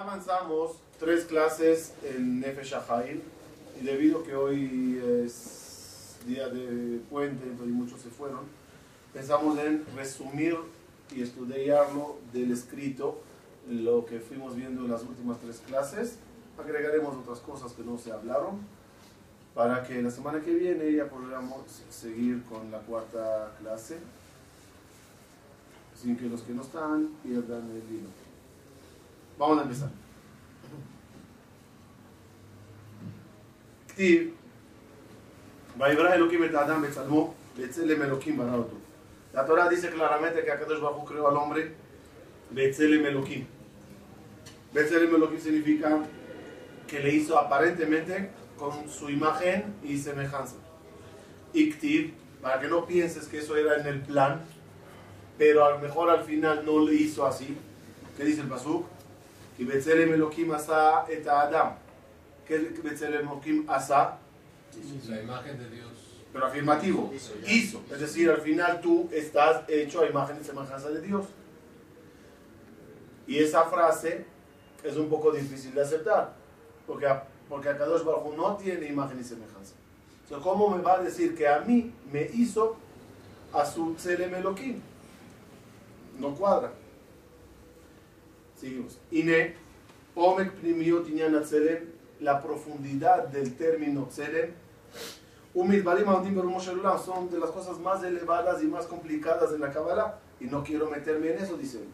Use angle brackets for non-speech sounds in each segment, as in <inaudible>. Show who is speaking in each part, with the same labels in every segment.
Speaker 1: Avanzamos tres clases en Nefesh Hail y debido que hoy es día de puente, entonces muchos se fueron, pensamos en resumir y estudiarlo del escrito, lo que fuimos viendo en las últimas tres clases. Agregaremos otras cosas que no se hablaron para que la semana que viene ya podamos seguir con la cuarta clase sin que los que no están pierdan el vino. Vamos a empezar. כתיב, ויברא אלוקים את האדם בצלמו, בצלם אלוקים ברא אותו. La Torah dice claramente que Akadosh Baruj Hu creó al hombre Betzelem Elohim. Betzelem Elohim significa que le hizo aparentemente con su imagen y semejanza. Iktiv, para que no pienses que eso era en el plan, pero a lo mejor al final no lo hizo así. ¿Qué dice el Pasuk? ¿Qué es Betzelem Elohim asa?
Speaker 2: La imagen de Dios.
Speaker 1: Pero afirmativo.
Speaker 2: Hizo.
Speaker 1: Es decir, al final tú estás hecho a imagen y semejanza de Dios. Y esa frase es un poco difícil de aceptar. Porque, porque Akadosh Baruj no tiene imagen y semejanza. Entonces, ¿cómo me va a decir que a mí me hizo a su Tselem Elohim? No cuadra. Seguimos. Ine, Omek Primiot Inyan Tselem, la profundidad del término Tselem, Olam son de las cosas más elevadas y más complicadas en la Kabbalah y no quiero meterme en eso, dicen.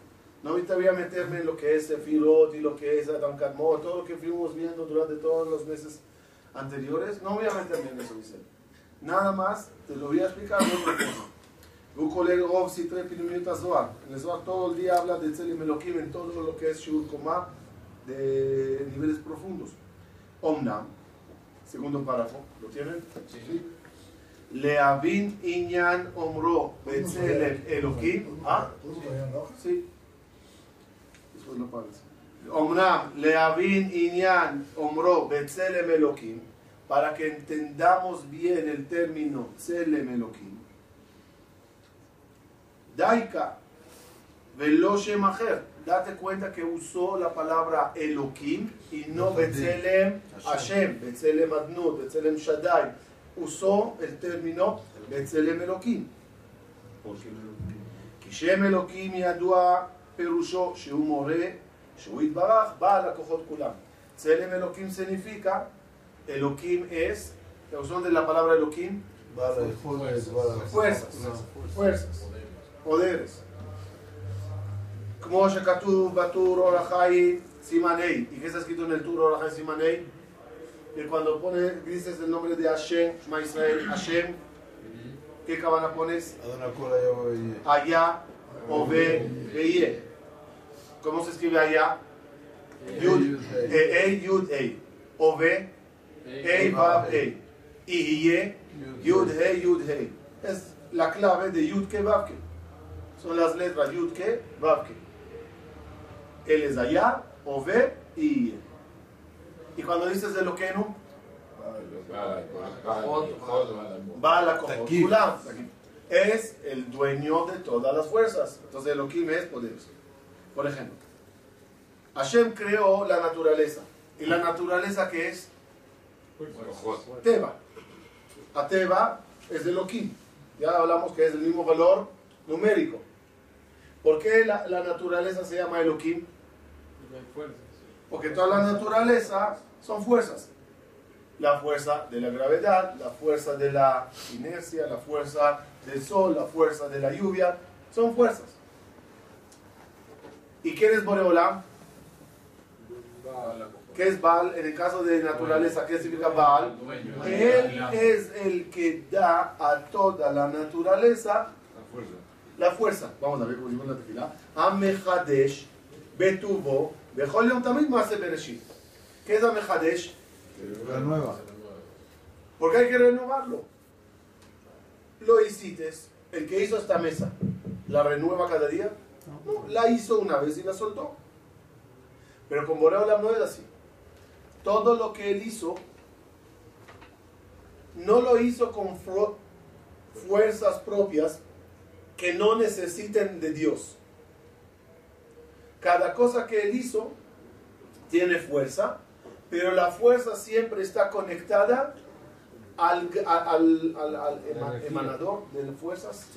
Speaker 1: No ahorita voy a meterme en lo que es Sefirot y lo que es Adam Kadmon, todo lo que fuimos viendo durante todos los meses anteriores, no voy a meterme en eso, dicen. Nada más te lo voy a explicar Un colega Rov Sitre Pinumita Zohar. En Zohar todo el día habla de Tzelim Elohim en todo lo que es Shur Komah de niveles profundos. Omnam, segundo párrafo, ¿lo tienen?
Speaker 2: Sí.
Speaker 1: Leavin Inyan Omro Betzelem Elohim. ¿Ah? Sí. Después lo pagas. Omnam Leavin Inyan Omro Betzelem Elohim. Para que entendamos bien el término Tzelem Elohim. Daika Velo Shem Acher. Date cuenta que usó la palabra Elohim y no Betzelem Hashem, Betzelem Adnut, Betzelem Shaddai. Usó el término Betzelem Elohim. כי שם אלוקים ידוע פירושו שהוא מורה, שהוא יתברך, בעל הכוחות כולם. צלם אלוקים significa, אלוקים usón de la palabra אלוקים, fuerzas, fuerzas, poderes. Como Shakatu Batur Orahai Simanei. ¿Y qué está escrito en el Tur Orahai Simanei? Que cuando pone, dices el nombre de Hashem, Shema Israel, Hashem, ¿qué cabana pones? Allá, Ove, Eye. ¿Cómo se escribe allá? Yud, E, Yud, E. Ove, E, Vav, E. Y Yud, He, Yud, He. Es la clave de Yud, Ke, Vav, Ke. Son las letras yud, que, vav, que. Él es allá, o ve y. Y cuando dices de lo que no. Es el dueño de todas las fuerzas. Entonces Elohim es poderoso. Por ejemplo, Hashem creó la naturaleza. ¿Y la naturaleza qué es? Teba. A Teba es de Elohim. Ya hablamos que es el mismo valor numérico. ¿Por qué la, la naturaleza se llama Elohim? Porque toda la naturaleza son fuerzas. La fuerza de la gravedad, la fuerza de la inercia, la fuerza del sol, la fuerza de la lluvia, son fuerzas. ¿Y quién es Boreolam? ¿Qué es Baal? En el caso de naturaleza, ¿qué significa Baal? Él es el que da a toda la naturaleza la fuerza. Vamos a ver cómo decimos la tefila. Amehadesh, Betubo, Yom Tamid Maase Bereshit. ¿Qué es Amehadesh?
Speaker 3: nueva.
Speaker 1: Porque hay que renovarlo. Lo hiciste, el que hizo esta mesa, ¿la renueva cada día? No, la hizo una vez y la soltó. Pero con Boreolam no es así. Todo lo que él hizo, no lo hizo con fu- fuerzas propias que no necesiten de Dios. Cada cosa que él hizo tiene fuerza, pero la fuerza siempre está conectada al, al, al, emanador de fuerzas,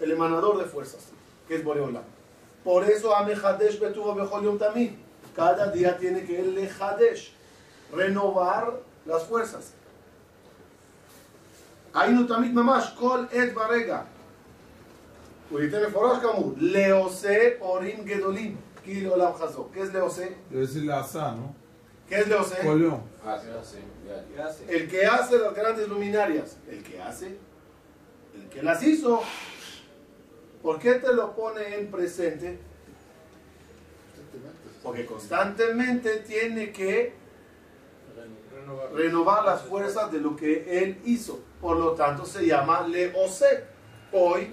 Speaker 1: el emanador de fuerzas, que es Boreola. Por eso Amehadesh Betuvo Bejolium también. Cada día tiene que el Hadesh, renovar las fuerzas. היינו תמיד ממש, כל עת ורגע. הוא ייתן מפורש כאמור, לעושה הורים גדולים, כי לעולם חזור. ¿Qué es לעושה?
Speaker 3: Es לעשה, ¿no?
Speaker 1: ¿Qué es לעושה?
Speaker 3: כל יום.
Speaker 1: El que hace las grandes luminarias. El que hace, el que las hizo. ¿Por qué te lo pone en presente? Porque constantemente tiene que renovar las fuerzas de lo que él hizo. Por lo tanto, se llama Le Ose. Hoy,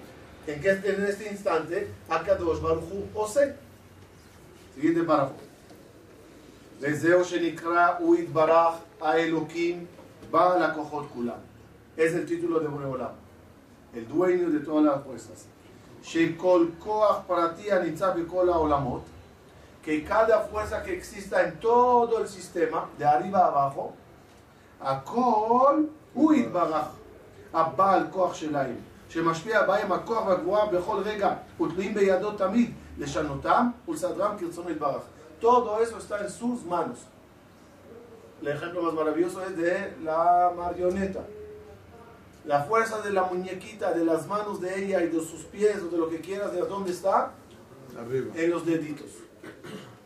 Speaker 1: en que en este, este instante Akadosh Baruchu Ose. Siguiente párrafo. Deseo Shenikra Uit Barach Aelokim Ba la Kulam. Es el título de Boreolam, el dueño de todas las fuerzas. Shekol Koach para ti Kola Olamot. Que cada fuerza que exista en todo el sistema, de arriba a abajo, Akol Uit Barach. Abba al Koach Shelaim. שמשפיע בהם הכוח והגבוהה בכל רגע, ותלויים בידו תמיד לשנותם ולסדרם כרצונו יתברך. Todo eso está en sus manos. El ejemplo más maravilloso es de la marioneta. La fuerza de la muñequita, de las manos de ella y de sus pies o de lo que quieras, ¿de dónde está?
Speaker 3: Arriba.
Speaker 1: En los deditos.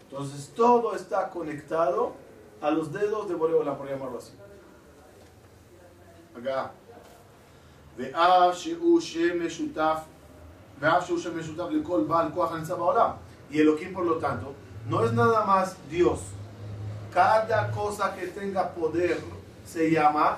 Speaker 1: Entonces todo está conectado a los dedos de Boreola, por llamarlo así. Acá. ואף שהוא שם משותף, ואף שהוא שם משותף לכל בעל כוח הנמצא בעולם. Y Elohim, por lo tanto, no es nada más Dios. Cada cosa que tenga poder se llama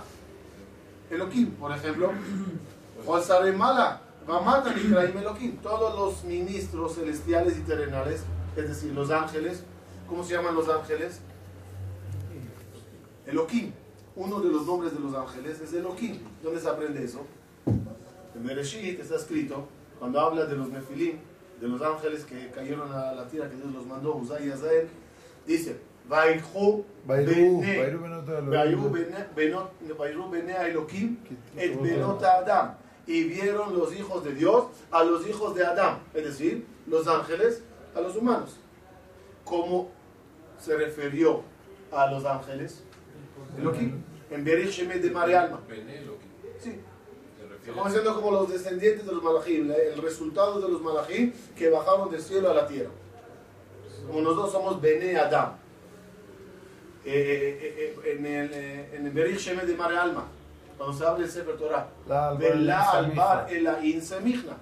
Speaker 1: Elohim. Por ejemplo, <coughs> Mala, Elohim. Todos los ministros celestiales y terrenales, es decir, los ángeles, ¿cómo se llaman los ángeles? Elohim. Uno de los nombres de los ángeles es Elohim. ¿Dónde se aprende eso? En Bereshit está escrito, cuando habla de los Nefilim, de los ángeles que cayeron a la tierra que Dios los mandó, Uzay y Azael, dice, Vairhu bene Elohim et benot Adam. Y vieron los hijos de Dios a los hijos de Adam, es decir, los ángeles a los humanos. ¿Cómo se refirió a los ángeles? Elohim. En Berich Shemet de Marialma. Sí. Estamos siendo como los descendientes de los malachim, el resultado de los malachim que bajaron del cielo a la tierra. Como nosotros somos Bene Adam. Eh, eh, eh, en el, en el Berich Shemet de Mare Alma, cuando se habla del Sefer Torah, Bela Albar Elain Semichna.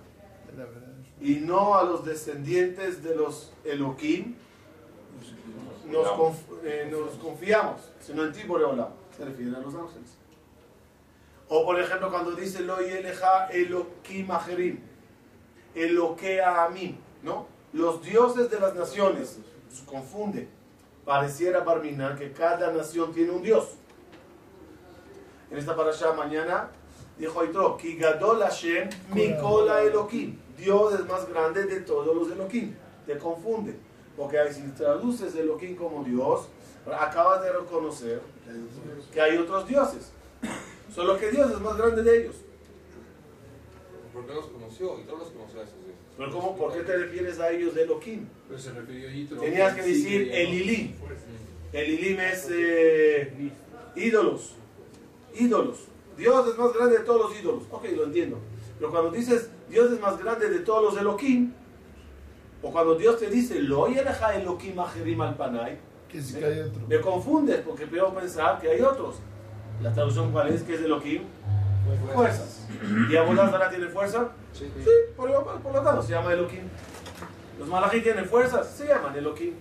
Speaker 1: Y no a los descendientes de los Elohim nos, nos confiamos, sino en ti, Boreola. Se refiere a los ángeles. O por ejemplo cuando dice lo yeleja elokim ajerim, eloquea a mí, ¿no? Los dioses de las naciones, se confunde. Pareciera Barminar que cada nación tiene un dios. En esta parasha mañana dijo Aitro, Ki gadol Hashem mikola elokim. Dios es más grande de todos los elokim. Te confunde. Porque si traduces elokim como Dios, acabas de reconocer que hay otros dioses. Solo que Dios es más grande de ellos.
Speaker 2: ¿Por qué los conoció? Y todos los conoció a esos dioses.
Speaker 1: Pero ¿cómo, ¿por qué te refieres a ellos de Elohim?
Speaker 2: Pues se refirió a Yitro.
Speaker 1: Tenías que decir Elilim. Elilim es eh, ídolos. Ídolos. Dios es más grande de todos los ídolos. Ok, lo entiendo. Pero cuando dices Dios es más grande de todos los Elohim, o cuando Dios te dice Lo Elohim ajerim al panay, me confundes porque puedo pensar que hay otros. La traducción cuál es, ¿qué es Elohim? Fuerzas. ¿Y Abodazara tiene fuerza? Sí, por, lo tanto se llama Elohim. Los malachí tienen fuerzas, se llaman Elohim.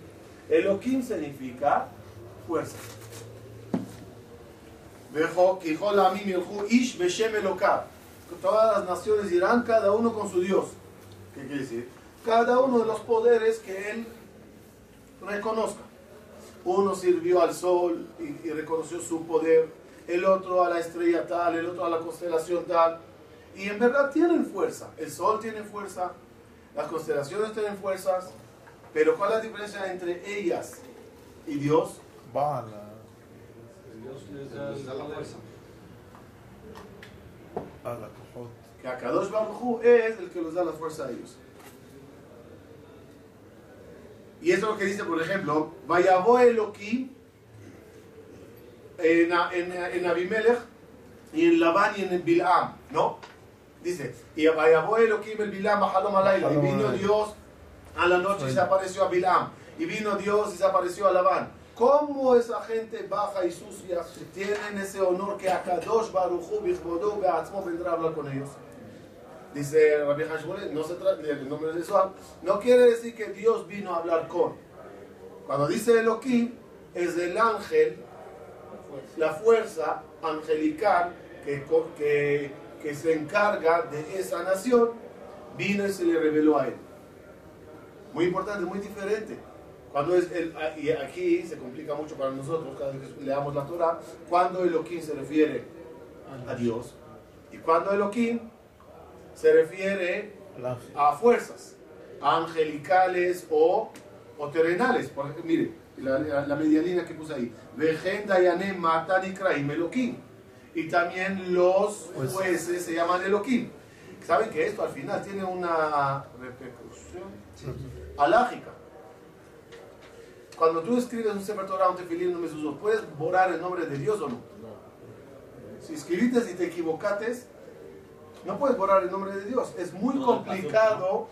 Speaker 1: Elohim significa fuerza. Ish Todas las naciones irán cada uno con su Dios. ¿Qué quiere decir? Cada uno de los poderes que él reconozca. Uno sirvió al sol y reconoció su poder el otro a la estrella tal, el otro a la constelación tal. Y en verdad tienen fuerza. El sol tiene fuerza, las constelaciones tienen fuerzas, pero ¿cuál es la diferencia entre ellas ¿Y Dios?
Speaker 3: Baal.
Speaker 4: Dios les da
Speaker 2: la fuerza.
Speaker 3: A la cojot.
Speaker 1: Que Akadosh Baruj es el que les da la fuerza a ellos. Y eso es lo que dice, por ejemplo, Vayabo Elohim en, en, en Abimelech y en Labán y en Bilam, ¿no? Dice, y Elohim el Bilam a Halom Alayla, y vino. Dios a la noche y se apareció a Bilam, y vino Dios y se apareció a Labán. ¿Cómo esa gente baja y sucia tienen ese honor que Akadosh Baruj Hu Bichbodo Beatzmo vendrá a hablar con ellos? Dice Rabbi Hashmone, no se trata del nombre de Zohar, no quiere decir que Dios vino a hablar con. Cuando dice Elohim, es el ángel, la fuerza angelical que, que, que se encarga de esa nación, vino y se le reveló a él. Muy importante, muy diferente. Cuando es el, y aquí se complica mucho para nosotros cada vez que leamos la Torah, cuando Elohim se refiere a Dios y cuando Elohim se refiere a fuerzas angelicales o, o terrenales. Por mire, la, la, la medianina que puse ahí. Y también los
Speaker 3: Pues-
Speaker 1: jueces se llaman Elohim. ¿Saben que esto al final tiene una repercusión alágica? Cuando tú escribes un Sefer Torah, un tefilín, un mezuzot, ¿puedes borrar el nombre de Dios o no? Si escribiste y te equivocates, no puedes borrar el nombre de Dios. Es muy complicado.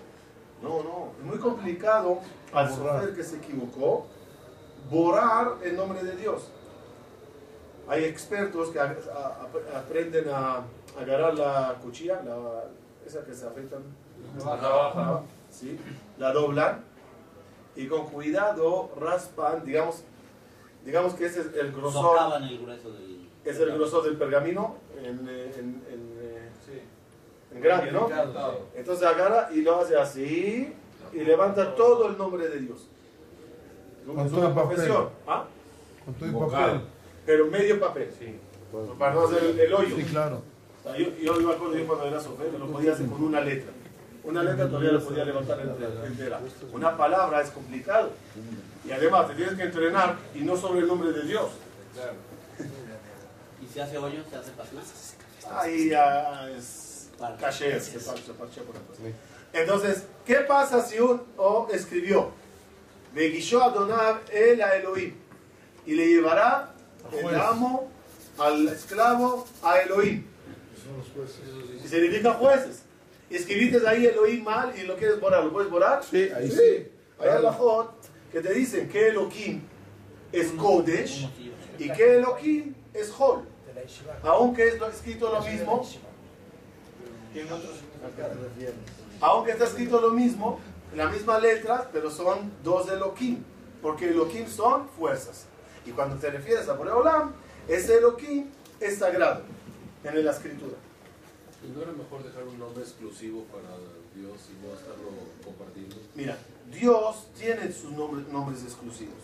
Speaker 1: No, no. Es muy complicado sofer que se equivocó borrar el nombre de Dios. Hay expertos que a- a- aprenden a agarrar la cuchilla, la, esa que se afeitan,
Speaker 4: Navaja.
Speaker 1: ¿sí? la doblan y con cuidado raspan, digamos, digamos que ese es el grosor,
Speaker 5: Socavan el grueso del.
Speaker 1: es el grosor del pergamino en, en- en, eh,
Speaker 4: Sí.
Speaker 1: en grande, ¿no? Entonces agarra y lo hace así y levanta todo el nombre de Dios.
Speaker 3: Con
Speaker 1: Es
Speaker 3: todo
Speaker 1: una
Speaker 3: el papel.
Speaker 1: profesión, ¿ah?
Speaker 3: Con todo el papel.
Speaker 1: pero medio papel,
Speaker 4: Sí.
Speaker 1: para no hacer el, el hoyo.
Speaker 3: Sí, claro.
Speaker 1: O sea, yo, yo me acuerdo yo cuando era sofer, lo podía hacer con una letra. Una letra todavía la podía levantar entera-. Una palabra es complicado. Y además te tienes que entrenar y no sobre el nombre de Dios.
Speaker 2: Claro.
Speaker 5: Y se hace hoyo, se hace pasma.
Speaker 1: Ahí ya es caché, se por la cosa. Entonces, ¿qué pasa si un O escribió? Beguishó Adonav el a Elohim y le llevará el amo al esclavo a Elohim. Y significa jueces. Y escribiste ahí Elohim mal y lo quieres borrar, ¿lo puedes borrar?
Speaker 3: Sí, ahí sí.
Speaker 1: Hay alajot que te dicen que Elohim es Kodesh y que Elohim es Hol. Aunque es lo- escrito lo mismo, aunque está escrito lo mismo, la misma letra, pero son dos Elohim, porque Elohim son fuerzas. Y cuando te refieres a Boreolam, ese Elohim es sagrado en la escritura.
Speaker 2: ¿Y no era mejor dejar un nombre exclusivo para Dios y no estarlo compartiendo?
Speaker 1: Mira, Dios tiene sus nombres, nombres exclusivos.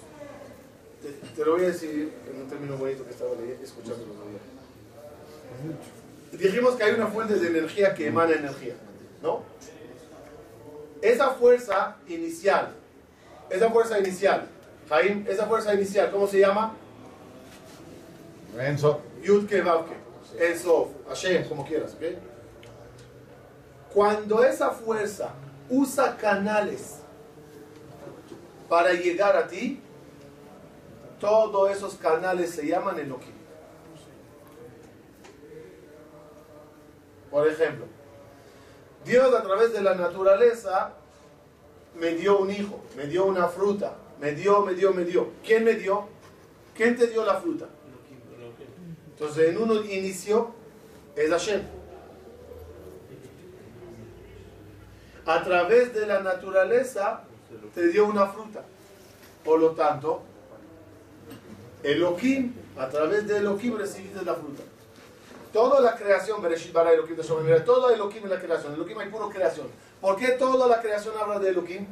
Speaker 1: Te, te lo voy a decir en un término bonito que estaba escuchando los. Dijimos que hay una fuente de energía que emana energía, ¿no? Esa fuerza inicial, esa fuerza inicial, Jaim, esa fuerza inicial, ¿cómo se llama?
Speaker 3: Enzo.
Speaker 1: Yudke Vavke, Hashem, como quieras, ¿ok? Cuando esa fuerza usa canales para llegar a ti, todos esos canales se llaman Elohim. Por ejemplo, Dios a través de la naturaleza me dio un hijo, me dio una fruta, me dio, me dio, me dio. ¿Quién me dio? ¿Quién te dio la fruta? Entonces, en uno inicio es Hashem. A través de la naturaleza te dio una fruta. Por lo tanto, Elohim, a través de Elohim recibiste la fruta. Toda la creación, Bereshit bara Elohim de todo Elohim es la creación. Elohim hay puro creación. ¿Por qué toda la creación habla de Elohim?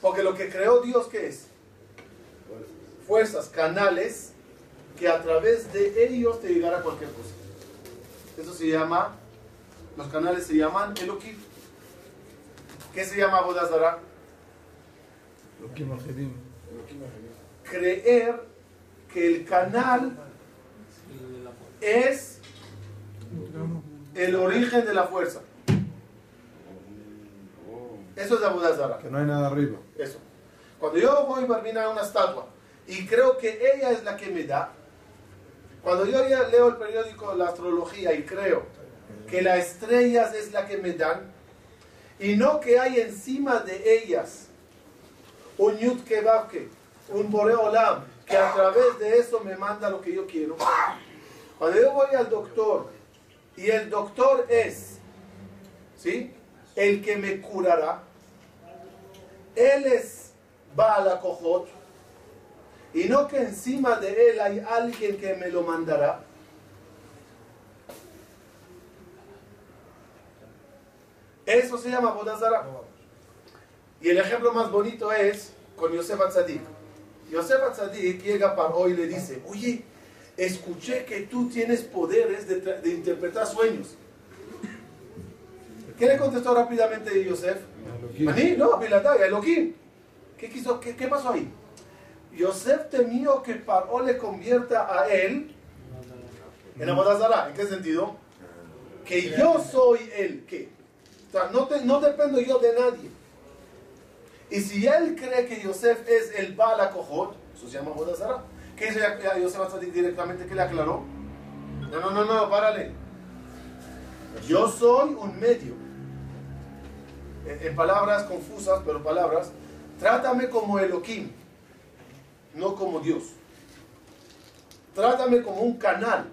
Speaker 1: Porque lo que creó Dios, ¿qué es? Fuerzas, canales, que a través de ellos te llegará cualquier cosa. Eso se llama, los canales se llaman Elohim. ¿Qué se llama Bodazara? Creer que el canal es el origen de la fuerza. Eso es Abudazara.
Speaker 3: Que no hay nada arriba.
Speaker 1: Eso. Cuando yo voy a a una estatua y creo que ella es la que me da, cuando yo leo el periódico La Astrología y creo que las estrellas es la que me dan, y no que hay encima de ellas un Yud Kebabke, un Boreolam, que a través de eso me manda lo que yo quiero. Cuando yo voy al doctor y el doctor es, ¿sí? El que me curará, él es Baal Kohot, y no que encima de él hay alguien que me lo mandará. Eso se llama Bodazara. Y el ejemplo más bonito es con Yosef Atzadik. Yosef Atzadik llega para hoy y le dice, oye, escuché que tú tienes poderes de, de interpretar sueños. ¿Qué le contestó rápidamente Yosef? ¿Maní? No, Pilataya, Elohim. ¿Qué, quiso, qué, ¿Qué pasó ahí? Yosef temió que Paró le convierta a él en Abodazara. ¿En qué sentido? Que yo soy él. ¿Qué? O sea, no, te- no dependo yo de nadie. Y si él cree que Yosef es el Bala Kohot, eso se llama Abodazara. ¿Qué hizo Yosef Atzadik directamente? ¿Qué le aclaró? No, no, no, no, párale. Yo soy un medio. En, en palabras confusas, pero palabras. Trátame como Elohim, no como Dios. Trátame como un canal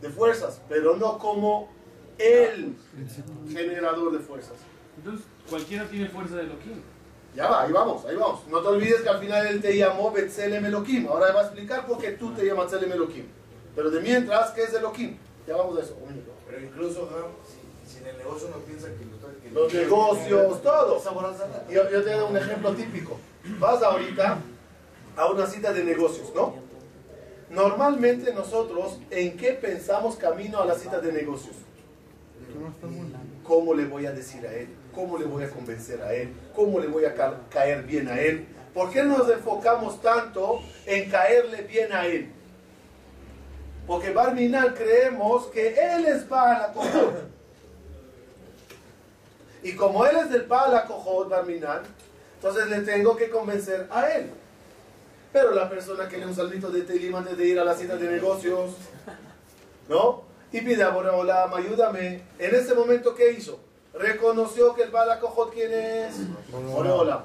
Speaker 1: de fuerzas, pero no como el generador de fuerzas.
Speaker 6: Entonces, cualquiera tiene fuerza de Elohim.
Speaker 1: Ya va, ahí vamos, ahí vamos. No te olvides que al final él te llamó Betzelem Elohim. Ahora va a explicar por qué tú te llamas Betzelem Elohim. Pero de mientras, ¿qué es Elohim? Ya vamos a eso. un minuto.
Speaker 7: Pero incluso, Jam, si, si en el negocio uno piensa que, lo- que
Speaker 1: Los negocios, todo. Yo, yo te doy un ejemplo típico. Vas ahorita a una cita de negocios, ¿no? Normalmente nosotros, ¿en qué pensamos camino a la cita de negocios? ¿Cómo le voy a decir a él? ¿Cómo le voy a convencer a él? ¿Cómo le voy a ca- caer bien a él? ¿Por qué nos enfocamos tanto en caerle bien a él? Porque Barminal creemos que él es Baal Kohot. Y como él es del Baal Kohot, Barminal, entonces le tengo que convencer a él. Pero la persona que lee un salmito de Telim antes de ir a la cita de negocios, ¿no? Y pide a Boreolam, ayúdame. En ese momento, ¿qué hizo? Reconoció que el Baal Kohot, ¿quién es? Boreolam.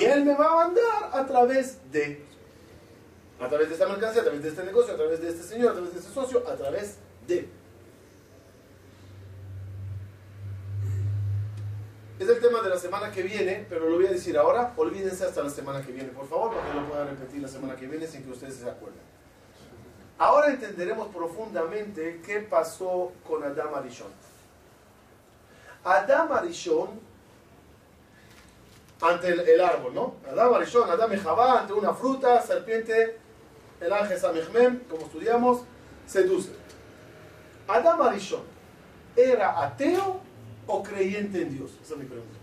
Speaker 1: Y él me va a mandar a través de, a través de esta mercancía, a través de este negocio, a través de este señor, a través de este socio, a través de. Es el tema de la semana que viene, pero lo voy a decir ahora. Olvídense hasta la semana que viene, por favor, para que lo puedan repetir la semana que viene sin que ustedes se acuerden. Ahora entenderemos profundamente qué pasó con Adam Arishon. Adam Arishon ante el, el árbol, ¿no? Adam Arishon, Adam y Jabá, ante una fruta, serpiente, el ángel Samechmem, como estudiamos, seduce. Adam Arishon, ¿era ateo o creyente en Dios? Esa es mi pregunta.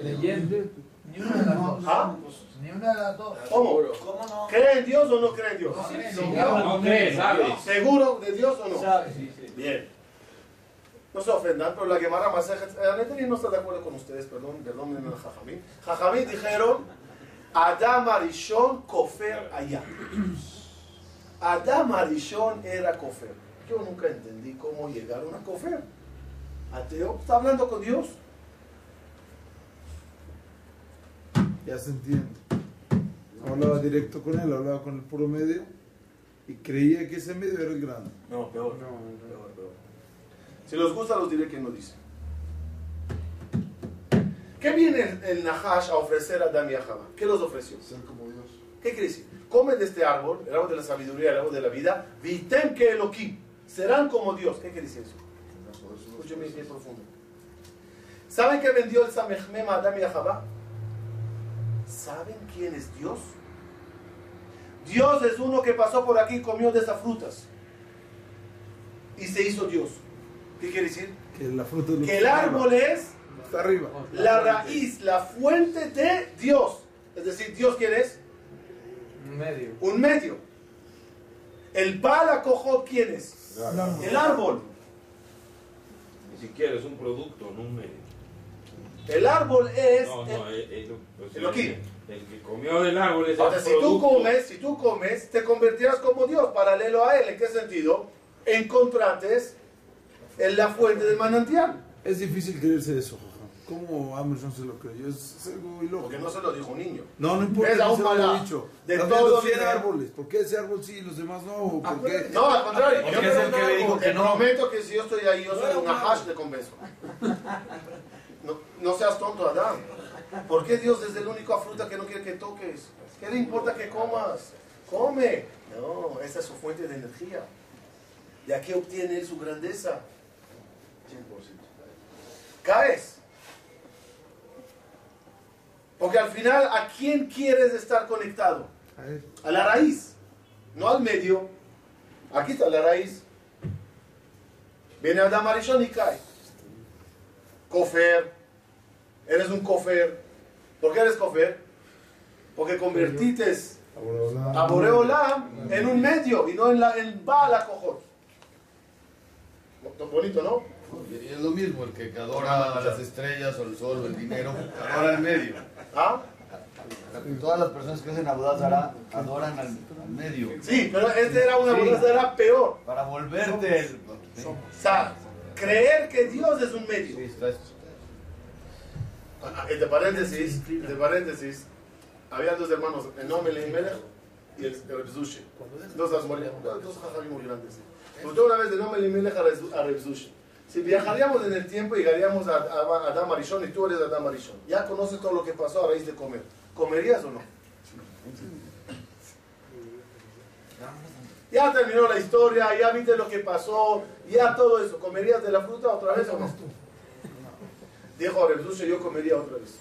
Speaker 8: Creyente. Ni una de las dos.
Speaker 1: ¿Ah?
Speaker 8: Ni una de las dos.
Speaker 1: ¿Cómo?
Speaker 7: ¿Cómo no?
Speaker 1: ¿Cree en Dios o no cree en Dios?
Speaker 6: No cree, sabe.
Speaker 1: ¿Seguro de Dios o no?
Speaker 8: Sabe, sí, sí.
Speaker 1: Bien. No se ofendan, pero la Gemara Masejet Anetani no está de acuerdo con ustedes, perdón, perdón, el Jajamín. Jajamín dijeron, Adam Arishon Kofer allá. Adam Arishon era Kofer. Yo nunca entendí cómo llegaron a Kofer. Ateo, está hablando con Dios.
Speaker 3: Ya se entiende. No hablaba directo con él, hablaba con el puro medio y creía que ese medio era el grande.
Speaker 1: No, peor. peor, peor. Si les gusta, los diré que no dice. ¿Qué viene el, Nahash a ofrecer a Adam y a Jabá? ¿Qué los ofreció?
Speaker 3: Ser como Dios.
Speaker 1: ¿Qué quiere decir? Comen de este árbol, el árbol de la sabiduría, el árbol de la vida, vitem que Elohim, serán como Dios. ¿Qué quiere decir eso? Escúcheme bien profundo. ¿Saben qué vendió el Samechmem a Adam y a Jabá? ¿Saben quién es Dios? Dios es uno que pasó por aquí y comió de esas frutas. Y se hizo Dios. ¿Qué quiere decir?
Speaker 3: Que la fruta de los
Speaker 1: Que el árbol es
Speaker 3: Está arriba.
Speaker 1: La raíz, la fuente de Dios. Es decir, ¿Dios quién es?
Speaker 8: Un medio.
Speaker 1: Un medio. El bala cojot, ¿quién es? El árbol.
Speaker 9: Ni siquiera es un producto, no un medio.
Speaker 1: El árbol es...
Speaker 9: No,
Speaker 1: el-
Speaker 9: no, el, el- pues,
Speaker 1: el
Speaker 9: el que comió del árbol es
Speaker 1: Ahora,
Speaker 9: el
Speaker 1: si tú comes, si tú comes, te convertirás como Dios, paralelo a Él. ¿En qué sentido? Encontrates en la fuente del manantial.
Speaker 3: Es difícil creerse eso, jaja. ¿Cómo Emerson se lo creyó? Es, es algo ilógico.
Speaker 1: Porque no se lo dijo un niño.
Speaker 3: No, no importa
Speaker 1: Es aún
Speaker 3: se lo dicho.
Speaker 1: De
Speaker 3: Estás
Speaker 1: todo
Speaker 3: viendo 100
Speaker 1: dinero.
Speaker 3: árboles. ¿Por qué ese árbol sí y los demás no? ¿Por qué?
Speaker 1: No, al contrario.
Speaker 8: Porque
Speaker 1: yo
Speaker 8: es el que le dijo que no.
Speaker 1: prometo que si yo estoy ahí, yo soy una hash, te convenzo. No, no seas tonto, Adán. ¿Por qué Dios es el único fruta que no quiere que toques? ¿Qué le importa que comas? Come. No, esa es su fuente de energía. ¿De aquí obtiene él su grandeza? 100%. Caes. Porque al final, ¿a quién quieres estar conectado?
Speaker 3: A
Speaker 1: la raíz, no al medio. Aquí está la raíz. Viene Adam Arishon y cae. Cofer. Eres un cofer. ¿Por qué eres cofer? Porque convertites a Boreolam en un medio y no en, la, en Baal Cojot. Bonito, ¿no?
Speaker 10: Y es lo mismo, el que adora a las estrellas o el sol o el dinero, adora el medio.
Speaker 1: ¿Ah?
Speaker 10: Todas las personas que hacen Abodazara adoran al, al medio.
Speaker 1: Sí, pero este era una
Speaker 10: Sí.
Speaker 1: bolsa, era peor.
Speaker 10: Para volverte el...
Speaker 1: O sea, creer que Dios es un medio.
Speaker 10: Sí, está-
Speaker 1: Ah, Entre paréntesis, entre paréntesis, había dos hermanos, Enom Elimelech y el Zushi. Dos dos jajamim muy grandes. Preguntó una vez de Enom Elimelech a Reb- a Reb Zushi. Si viajaríamos en el tiempo llegaríamos a, a, a Adam Arishon y tú eres Adam Arishon, ya conoces todo lo que pasó a raíz de comer. ¿Comerías o no? Ya terminó la historia, ya viste lo que pasó, ya todo eso. ¿Comerías de la fruta otra vez o no? Dijo Reb Zushi, yo comería otra vez.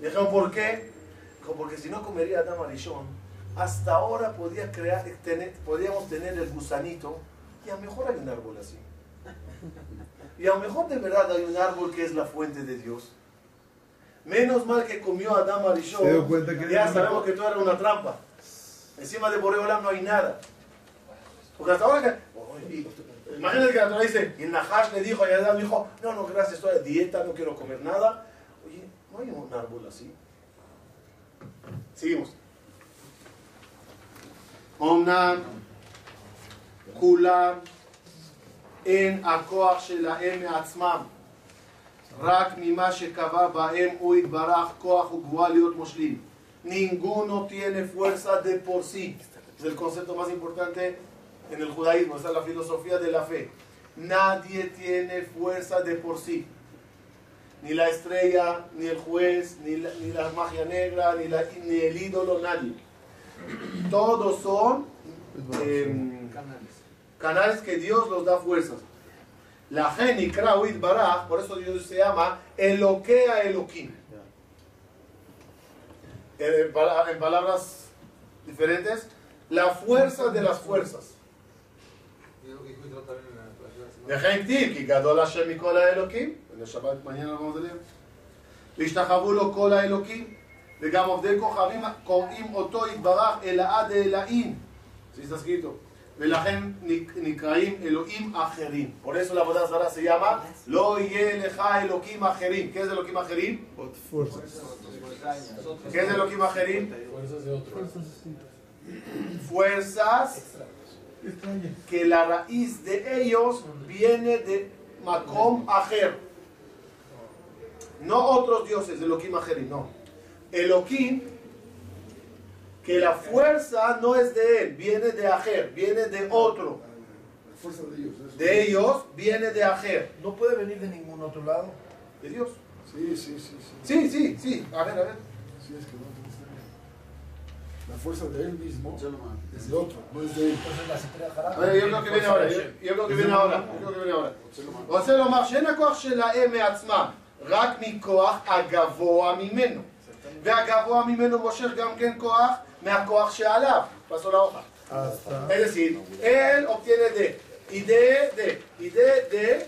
Speaker 1: Dijeron, ¿por qué? Dijo, porque si no comería Adam Arishon, hasta ahora podía crear, tener, podíamos tener el gusanito y a lo mejor hay un árbol así. Y a lo mejor de verdad hay un árbol que es la fuente de Dios. Menos mal que comió
Speaker 3: Adán Marichó.
Speaker 1: Ya sabemos que todo era una trampa. Encima de Boreolam no hay nada. Porque hasta ahora que... Imagínate que la Torah dice, y Nahash le dijo a Adán, dijo, no, no, gracias, estoy de dieta, no quiero comer nada. Oye, no hay un árbol así. Seguimos. Omnam, Kulam, אין הכוח שלהם מעצמם, רק ממה שקבע בהם הוא יתברך כוח וגבוהה להיות מושלים. Ninguno tiene fuerza de por sí. Es el concepto más importante en el judaísmo, esa es la filosofía de la fe. Nadie tiene fuerza de por sí. Ni la estrella, ni el juez, ni la, ni la magia negra, ni, la- ni el ídolo, nadie. Todos son em, canales que Dios los da fuerzas. La gen y Krawit Baraj, por eso Dios se llama Eloquea Elohim. En, pala- en palabras diferentes, la fuerza de las fuerzas. וכן טיב, כי גדול השם מכל האלוקים, ולשבת מעניין לנו זה לב. והשתחוו לו כל האלוקים, וגם עובדי כוכבים קוראים אותו יתברך אלאה דאלאים. זה está Velahem Nikraim Elohim Ajerim. Por eso la boda ahora se llama Lo Yeleja Elohim Ajerim. ¿Qué es Elohim Ajerim?
Speaker 3: Fuerzas.
Speaker 1: ¿Qué es Elohim Ajerim?
Speaker 2: Fuerzas de otros.
Speaker 1: Fuerzas que la raíz de ellos viene de Makom Ajer. No otros dioses, de Elohim Ajerim, no. Elohim que la fuerza no es de él, viene de Ajer, viene de otro.
Speaker 3: Fuerza de ellos. eso.
Speaker 1: De ellos viene de Ajer,
Speaker 8: No puede venir de ningún otro lado.
Speaker 1: de Dios.
Speaker 3: Sí, sí, sí, sí.
Speaker 1: Sí, sí, sí. A ver, a ver.
Speaker 3: Sí, es que no te gusta. La fuerza de él mismo es de otro, no es de él.
Speaker 8: Entonces la estrella
Speaker 1: A
Speaker 8: Jara.
Speaker 1: ver, yo creo que viene ahora, yo, yo creo que viene ahora, yo creo que viene ahora. רוצה לומר שאין הכוח שלהם מעצמם, רק מכוח הגבוה ממנו. והגבוה ממנו מושך גם כן כוח מהכוח שעליו. pasó la hoja.
Speaker 3: Hasta.
Speaker 1: Es decir, él obtiene de, y de, de, y de, de,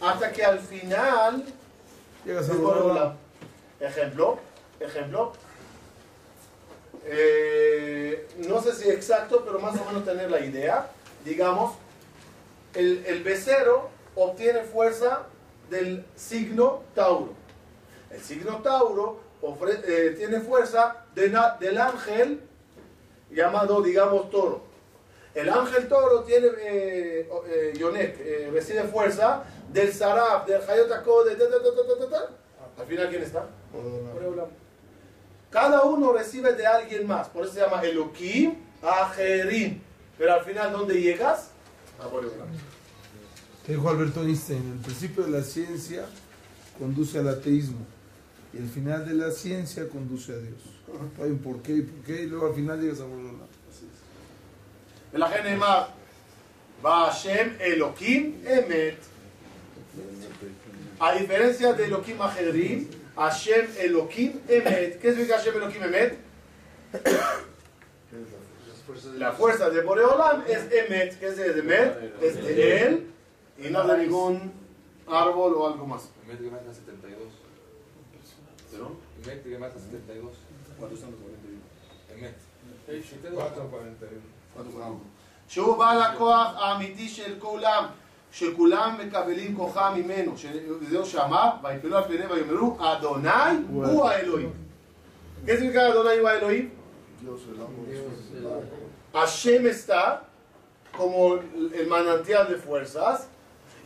Speaker 1: hasta que al final
Speaker 3: Llegas a
Speaker 1: Es
Speaker 3: Boreolam.
Speaker 1: Boreolam. Ejemplo, ejemplo. Eh, no sé si exacto, pero más o menos tener la idea. Digamos, el, el becerro obtiene fuerza del signo Tauro. El signo Tauro eh, tiene fuerza de na- del ángel llamado, digamos, toro. El ángel toro tiene, eh, eh, Yonek, eh, recibe fuerza del Saraf, del Hayotako, de ta, ta, ta, ta, ta, ta, ta. Al final, ¿quién está? Cada uno recibe de alguien más. Por eso se llama Elohim, Ajerim. Pero al final, ¿dónde llegas? A Boreolam.
Speaker 3: Te dijo Alberto Einstein, el principio de la ciencia conduce al ateísmo y el final de la ciencia conduce a Dios. Hay un porqué y por qué, y luego al final llegas a volver
Speaker 1: a la va a Shem Elohim Emet. A diferencia de Elohim Majerim, Hashem Elohim Emet. ¿Qué significa Hashem Elohim Emet? La fuerza de Boreolam es Emet. ¿Qué es de Emet? Es de él y no de ningún árbol o algo más.
Speaker 11: Emet que Emet que mata 72.
Speaker 1: ¿Cuántos son los 41?
Speaker 11: Emet.
Speaker 7: cuatro
Speaker 1: שהוא בעל הכוח האמיתי של כולם, שכולם מקבלים כוחה ממנו, זה מה שאמר, ויפלו על פניהם ויאמרו, אדוני הוא האלוהים. איזה נקרא אדוני הוא האלוהים? השם está como el manantial de fuerzas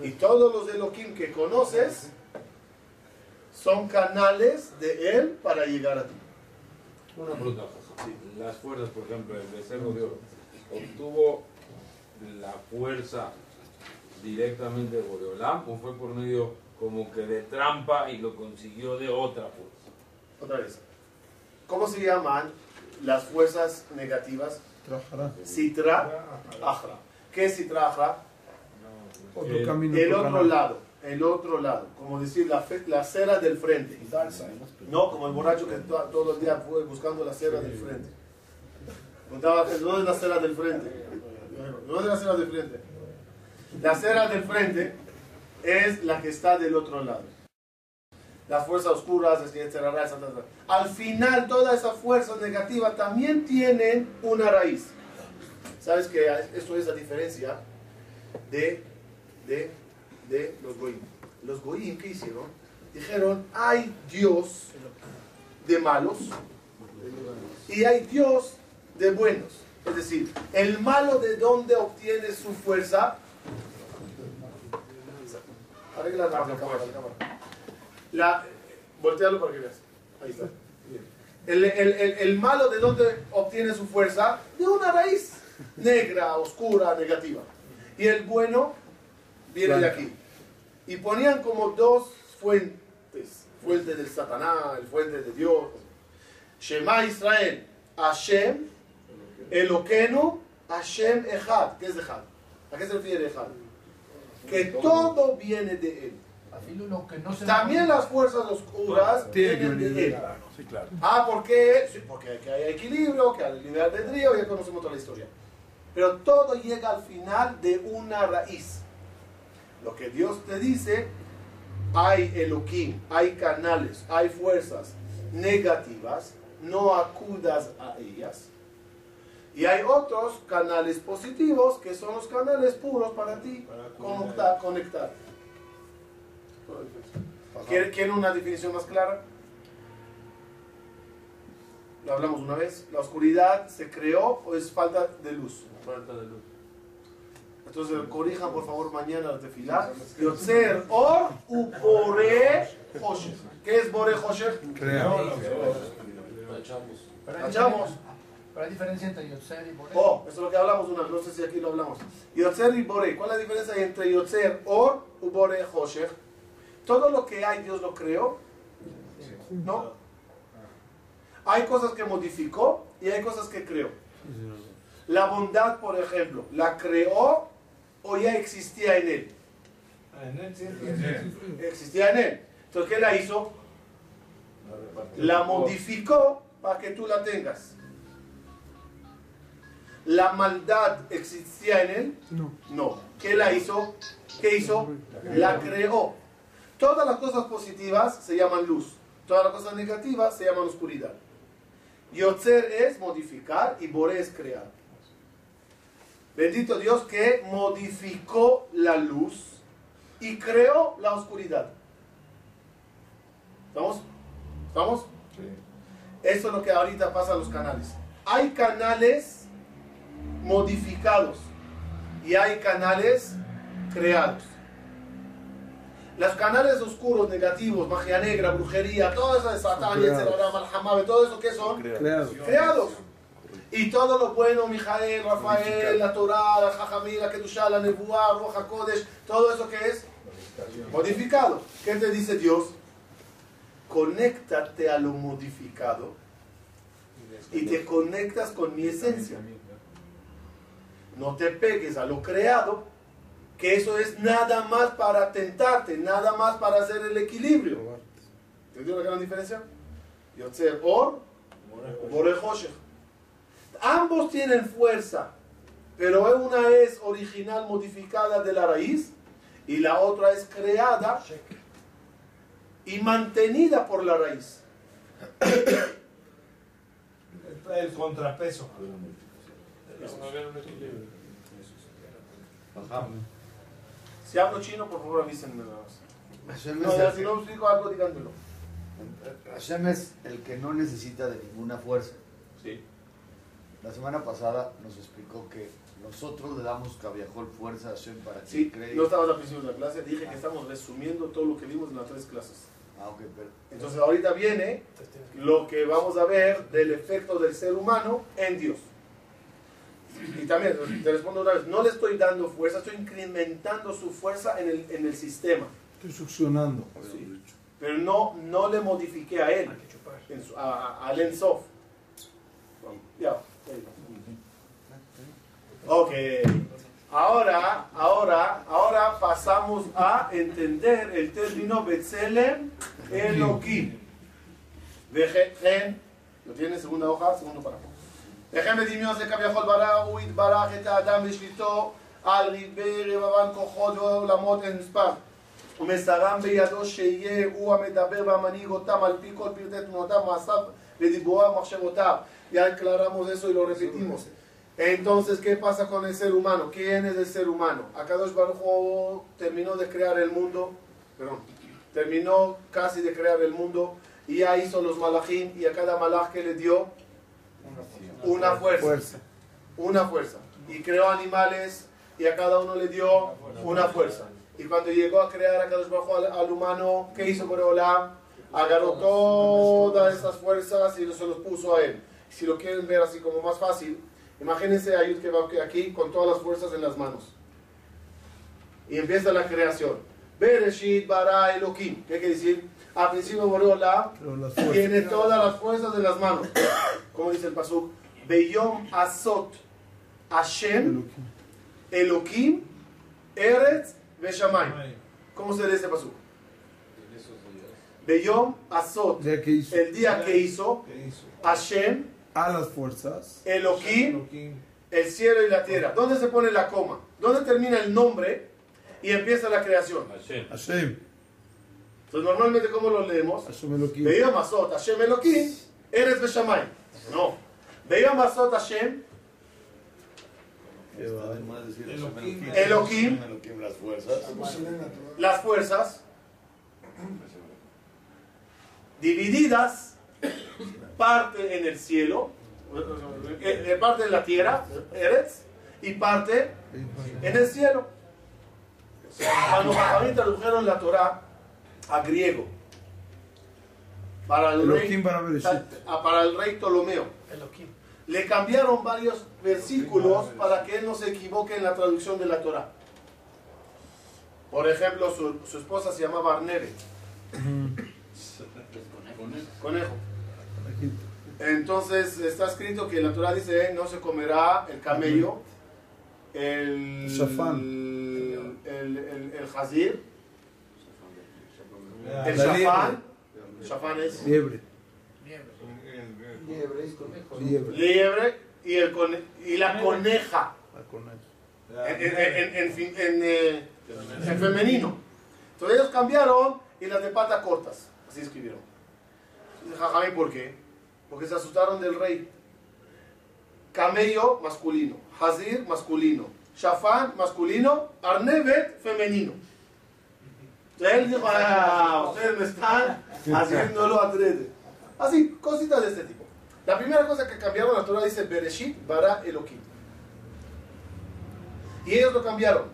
Speaker 1: y todos los eloquim que conoces son canales de él para llegar a ti.
Speaker 9: Una pregunta. Las fuerzas, por ejemplo, el becerro de oro, ¿obtuvo la fuerza directamente de Boreolam o fue por medio como que de trampa y lo consiguió de otra fuerza?
Speaker 1: Otra vez. ¿Cómo se llaman las fuerzas negativas? Sitra. ¿Qué es Sitra?
Speaker 3: Otro
Speaker 9: El-
Speaker 3: camino.
Speaker 1: El
Speaker 3: otro
Speaker 1: lado, el otro lado, como decir la, fe- la cera del frente. No como el borracho que to- todo el día fue buscando la cera del frente. ¿dónde es la cera del frente? ¿Dónde es la cera del frente? La cera del frente es la que está del otro lado. Las fuerzas oscuras, etcétera. Al final, todas esas fuerzas negativas también tienen una raíz. ¿Sabes que Esto es la diferencia de, de, de los goyim. Los goyim, ¿qué hicieron? Dijeron, hay Dios de malos y hay Dios de buenos. Es decir, el malo de dónde obtiene su fuerza. Arregla la cámara, la cámara. La, voltealo para que veas. Ahí está. El, el- el- el malo de dónde obtiene su fuerza? De una raíz negra, oscura, negativa. Y el bueno viene de aquí. Y ponían como dos fuentes. Fuente del Satanás, el fuente de Dios. Shema Israel, Hashem, Eloqueno, Hashem Echad. ¿Qué es Echad? ¿A qué se refiere Echad? Que todo viene de él. También las fuerzas oscuras vienen de él. Ah, ¿por qué? Sí, porque hay equilibrio, que hay libre albedrío, ya conocemos toda la historia. Pero todo llega al final de una raíz. Lo que Dios te dice, hay Elohim, hay canales, hay fuerzas negativas, no acudas a ellas. Y hay otros canales positivos que son los canales puros para ti, conectar. conectar. ¿Quiere- ¿Quieren una definición más clara? Lo hablamos una vez. ¿La oscuridad se creó o es falta de luz?
Speaker 2: Falta de luz.
Speaker 1: Entonces corrijan por favor mañana la tefilá. Yotzer or u bore hosher. ¿Qué es bore hosher?
Speaker 3: Crea.
Speaker 2: Tachamos.
Speaker 8: Pero hay
Speaker 1: Tachamos.
Speaker 8: diferencia- entre Yotzer y Boré.
Speaker 1: Oh, eso es lo que hablamos una vez. No sé si aquí lo hablamos. Yotzer y bore. ¿Cuál es la diferencia entre Yotzer or u bore hosher? Todo lo que hay Dios lo creó. ¿No? Hay cosas que modificó y hay cosas que creó. La bondad, por ejemplo, ¿la creó o ya existía en él? Existía en él. Entonces, ¿qué la hizo? La modificó para que tú la tengas. ¿La maldad existía en él?
Speaker 3: No.
Speaker 1: No. ¿Qué la hizo? ¿Qué hizo? La creó. Todas las cosas positivas se llaman luz. Todas las cosas negativas se llaman oscuridad. Yotzer es modificar y Bore es crear. Bendito Dios que modificó la luz y creó la oscuridad. ¿Estamos? ¿Estamos? Eso es lo que ahorita pasa en los canales. Hay canales modificados y hay canales creados. Los canales oscuros, negativos, magia negra, brujería, todo eso de Satán, Malhamabe, todo eso que son
Speaker 3: Creados.
Speaker 1: creados. Y todo lo bueno, Mijael, Rafael, la Torah, la Jajamí, la Kedushá, la Nebuá, Roja Kodesh, todo eso que es modificado. ¿Qué te dice Dios? Conéctate a lo modificado y te conectas con mi esencia. No te pegues a lo creado, que eso es nada más para tentarte, nada más para hacer el equilibrio. ¿Entendió la gran diferencia? Yotzer Or, Bore Hoshech. Ambos tienen fuerza, pero una es original modificada de la raíz y la otra es creada y mantenida por la raíz.
Speaker 7: El contrapeso.
Speaker 1: Si hablo chino, por favor avísenme nada más.
Speaker 10: Hashem
Speaker 1: No, ya, si no explico algo, díganmelo.
Speaker 10: Hashem es el que no necesita de ninguna fuerza.
Speaker 1: Sí.
Speaker 10: La semana pasada nos explicó que nosotros le damos cabiajol fuerza a Hashem para que
Speaker 1: Sí,
Speaker 10: cree.
Speaker 1: no estabas al principio de la clase, dije que estamos resumiendo todo lo que vimos en las tres clases.
Speaker 10: Ah, ok, pero.
Speaker 1: Entonces ahorita viene lo que vamos a ver del efecto del ser humano en Dios. Y también, te respondo una vez, no le estoy dando fuerza, estoy incrementando su fuerza en el, en el sistema.
Speaker 3: Estoy succionando.
Speaker 1: Sí. Pero no, no le modifiqué a él, en su- a, a, al Ensof. Ya. Ok. Ahora, ahora, ahora pasamos a entender el término Betzelem Elohim. Vejen, lo tiene segunda hoja, segundo párrafo. וכן בדמיון זה כביכול ברא הוא יתברך את האדם בשליטו על ריבי רבבן כוחות ועולמות אין מספר ומסרם בידו שיהיה הוא המדבר והמנהיג אותם על פי כל פרטי תמונותיו, מעשיו ודיבוריו ומחשבותיו. Ya aclaramos eso y lo repetimos. Entonces, ¿qué pasa con el ser humano? ¿Quién es el ser humano? Akadosh Baruj terminó de crear el mundo, perdón, terminó casi de crear el mundo y ya hizo los malachim y a cada malach que le dio una fuerza, una fuerza. Y creó animales y a cada uno le dio una fuerza. Y cuando llegó a crear a Kadosh Hu al, al humano, ¿qué hizo Boreolam? Agarró todas esas fuerzas y se los puso a él. Si lo quieren ver así como más fácil, imagínense a Yud que va aquí con todas las fuerzas en las manos. Y empieza la creación. Bereshit bara Elohim. ¿Qué quiere decir? Al principio
Speaker 3: fuerzas.
Speaker 1: tiene todas las fuerzas en las manos. <coughs> Como dice el pasuk, Beyom Azot Hashem Elohim Eretz Veshamayim. ¿Cómo se lee ese pasuk? Beyom Azot, el día que hizo Hashem
Speaker 3: a las fuerzas.
Speaker 1: Elohim el cielo y la tierra. ¿Dónde se pone la coma? ¿Dónde termina el nombre y empieza la creación?
Speaker 9: Hashem.
Speaker 3: Hashem.
Speaker 1: Entonces normalmente ¿cómo lo leemos?
Speaker 3: Hashem Elohim.
Speaker 1: Beyom Azot Hashem Elohim Eretz Veshamayim. No. Hashem
Speaker 10: Hashem
Speaker 1: Elohim.
Speaker 10: Hashem Elohim, las fuerzas.
Speaker 1: las fuerzas divididas, parte en el cielo, eh, eh, parte en la tierra, Eretz, y parte en el cielo. Cuando Jajamín tradujeron la Torah a griego, para el rey,
Speaker 3: para
Speaker 1: ah, el rey Ptolomeo, le cambiaron varios versículos para que él no se equivoque en la traducción de la Torah. Por ejemplo, su, su esposa se llamaba Arnere, conejo. Entonces está escrito que la Torah dice no se comerá el camello, el
Speaker 3: Shafán.
Speaker 1: el, el, el jazir, el
Speaker 3: La
Speaker 1: shafán, shafán es
Speaker 3: Liebre.
Speaker 8: Liebre y conejo.
Speaker 3: Liebre.
Speaker 1: liebre y, el cone- y la coneja. En, en- en- en fin- en, eh, en femenino. Entonces ellos cambiaron y las de pata cortas. Así escribieron. Jajamín, ¿por qué? Porque se asustaron del rey. Camello masculino, Hazir masculino, Shafán masculino, Arnevet femenino. Él dijo, ah, ustedes me están haciéndolo adrede. Así, cositas de este tipo. La primera cosa que cambiaron, la Torah dice Bereshit bara Elohim. Y ellos lo cambiaron.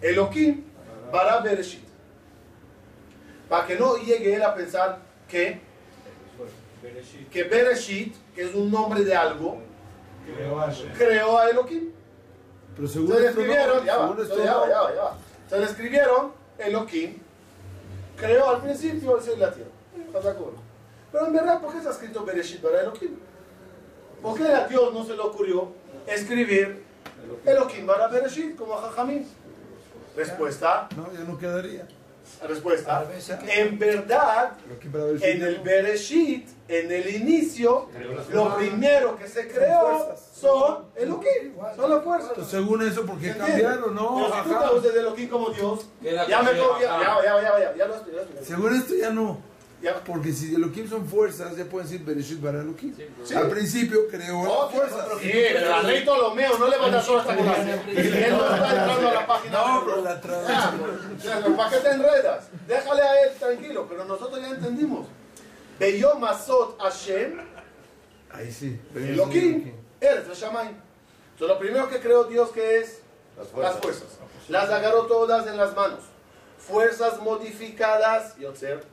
Speaker 1: Elohim bara Bereshit. Para que no llegue él a pensar que, que Bereshit, que es un nombre de algo, creó a Elohim.
Speaker 3: Pero según
Speaker 1: Se le escribieron, ya va, ya va,
Speaker 3: no.
Speaker 1: ya va, ya va. Se le escribieron Elohim, creó al principio el cielo y la tierra. ¿Estás de acuerdo? Pero en verdad, ¿por qué está escrito Bereshit para Elohim? ¿Por qué a Dios no se le ocurrió escribir Elohim para Bereshit como a Jajamín? Respuesta,
Speaker 3: No, ya no quedaría.
Speaker 1: Respuesta. En verdad, en el Bereshit, en el inicio, lo primero que se creó son Elohim, son las fuerzas.
Speaker 3: Entonces, según eso, ¿por qué cambiaron? No,
Speaker 1: Pero si tú te usas de Elohim como Dios, ya me ya, ya, ya, ya, ya.
Speaker 3: Según esto ya no.
Speaker 1: Ya.
Speaker 3: Porque si Elohim son fuerzas, ya pueden decir Bereshit para Elohim.
Speaker 1: Sí.
Speaker 3: Al principio creó
Speaker 1: Oh,
Speaker 3: las fuerzas.
Speaker 1: Sí, pero al rey Ptolomeo no le va a dar toda esta clase. Y él no está entrando a la página.
Speaker 3: No, pero la traducción.
Speaker 1: Ya, ¿Para qué te enredas? Déjale a él tranquilo, pero nosotros ya entendimos. Beyom Asot Hashem,
Speaker 3: Ahí sí.
Speaker 1: Elohim, Eretz Hashamayim. Entonces, lo primero que creó Dios que es
Speaker 10: Las
Speaker 1: las
Speaker 10: fuerzas.
Speaker 1: fuerzas. Las agarró todas en las manos. Fuerzas modificadas, Yotzer.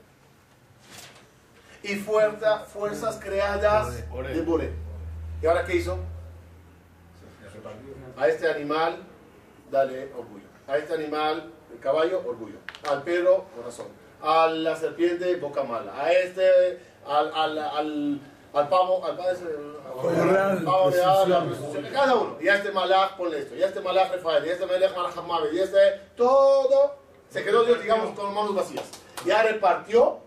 Speaker 1: Y fuerza, fuerzas creadas de Boré. ¿Y ahora qué hizo? A este animal, dale orgullo. A este animal, el caballo, orgullo. Al perro, corazón. A la serpiente, boca mala. A este, al, al, al, al pavo, al pavo, ese, al pavo de presunción. cada uno. Y a este malaj, ponle esto. Y a este malaj, Rafael. Y a este malaj, Malajamabe. Y este, todo. Se quedó Dios, digamos, con manos vacías. Ya repartió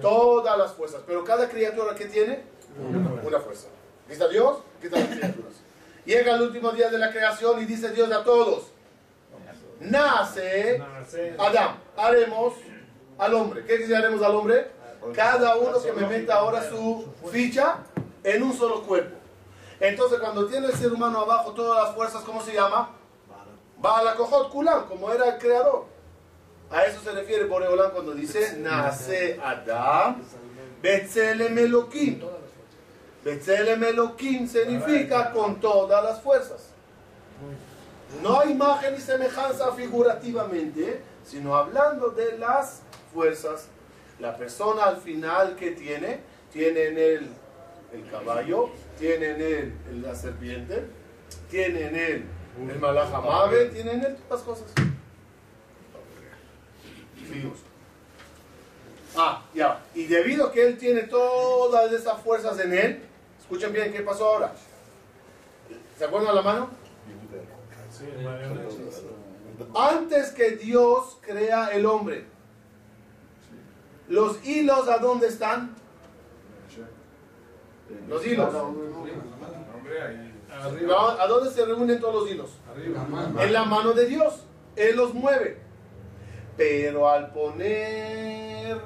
Speaker 1: todas las fuerzas. Pero cada criatura que tiene, una fuerza. Está Dios, están las criaturas. Llega el último día de la creación y dice Dios a todos, nace Adán, haremos al hombre. ¿Qué haremos al hombre? Cada uno que me meta ahora su ficha en un solo cuerpo. Entonces cuando tiene el ser humano abajo todas las fuerzas, ¿cómo se llama? Balakojot Kulam, como era el creador. A eso se refiere Boreolán cuando dice nace Adán, Betzelem Elohim. Betzelem Elohim significa con todas las fuerzas. No hay imagen y semejanza figurativamente, sino hablando de las fuerzas. La persona al final que tiene, tiene en él el caballo, tiene en él la serpiente, tiene en él el malajamabe, tiene en él todas las cosas. Ah, ya. Y debido a que él tiene todas esas fuerzas en él, escuchen bien qué pasó ahora. ¿Se acuerdan la mano? Antes que Dios crea el hombre, los hilos a dónde están? Los hilos. ¿A dónde se reúnen todos los hilos? En la mano de Dios. Él los mueve. Pero al poner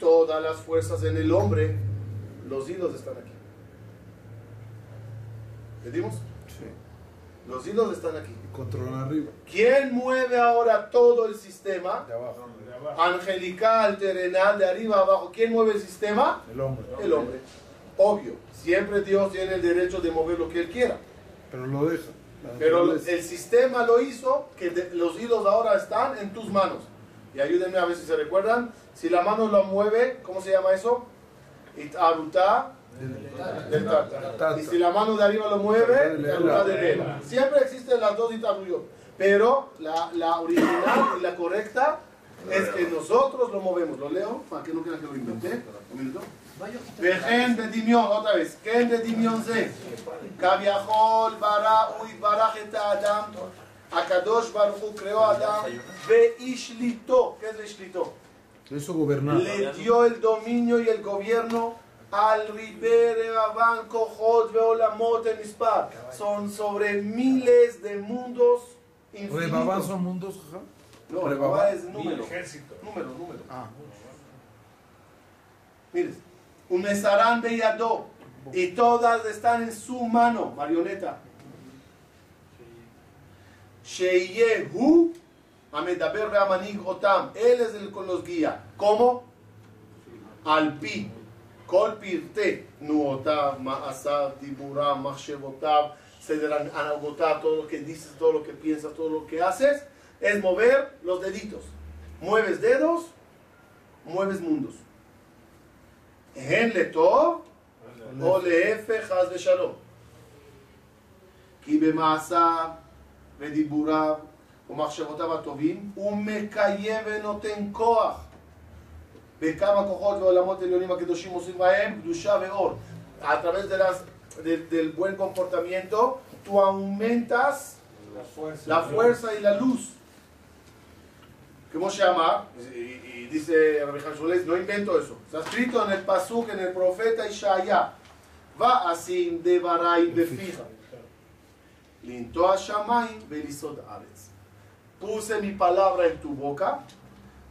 Speaker 1: todas las fuerzas en el hombre, los hilos están aquí. ¿Entendimos?
Speaker 3: Sí.
Speaker 1: Los hilos están aquí.
Speaker 3: Controlan arriba.
Speaker 1: ¿Quién mueve ahora todo el sistema?
Speaker 3: De abajo.
Speaker 1: Angelical, terrenal, de arriba a abajo. ¿Quién mueve el sistema?
Speaker 3: El hombre.
Speaker 1: El hombre. Obvio. Siempre Dios tiene el derecho de mover lo que Él quiera.
Speaker 3: Pero lo deja. La
Speaker 1: Pero el sistema lo hizo que de- los hilos ahora están en tus manos. Y ayúdenme a ver si se recuerdan. Si la mano lo mueve, ¿cómo se llama eso? Itaruta del tata. Y si la mano de arriba lo mueve, itaruta
Speaker 3: Ela.
Speaker 1: Siempre existen las dos itaruyot. Pero la, la original y la correcta es que nosotros lo movemos. ¿Lo leo? Para que no crean que lo inventé. Un minuto. וכן בדמיון, otra vez, כן בדמיון זה, כביכול ברא הוא יתברך את האדם, הקדוש ברוך הוא creó אדם באישליטו, ¿qué es אישליטו?
Speaker 3: Lo hizo gobernar.
Speaker 1: Le dio el dominio y el gobierno al ribere Rabán, Cojot, Veolamot, en Mispar. Son sobre miles de mundos
Speaker 3: Rebabán
Speaker 1: infinitos.
Speaker 3: son mundos, ajá.
Speaker 1: No,
Speaker 3: Prueba.
Speaker 1: Rebabá es número.
Speaker 7: Ejército.
Speaker 1: Número, número.
Speaker 3: Ah,
Speaker 1: Mires, un mesarán de Yadó. Y todas están en su mano, marioneta. Sheyehu, Amedaber Beamanig Otam. Él es el que los guía. ¿Cómo? Al pi. Kol pirte. Nuotav, Ma'asav, Diburam, Machshevotav, Sederan Anagotav, todo lo que dices, todo lo que piensas, todo lo que haces, es mover los deditos. Mueves dedos, mueves mundos. הן לטוב או להפך חס ושלום. כי במעשיו ודיבוריו ומחשבותיו הטובים הוא מקיים ונותן כוח. בכמה כוחות ועולמות עליונים הקדושים עושים בהם קדושה ואור. A través de las, de- del buen comportamiento, tú aumentas
Speaker 7: La fuerza.
Speaker 1: la fuerza y la luz. ¿Cómo se llama? Y, y dice Rabbi no invento eso. Está escrito en el Pasuk, en el profeta Ishaya. Va así de Baray befija. Linto a Shamayim velisod aretz. Puse mi palabra en tu boca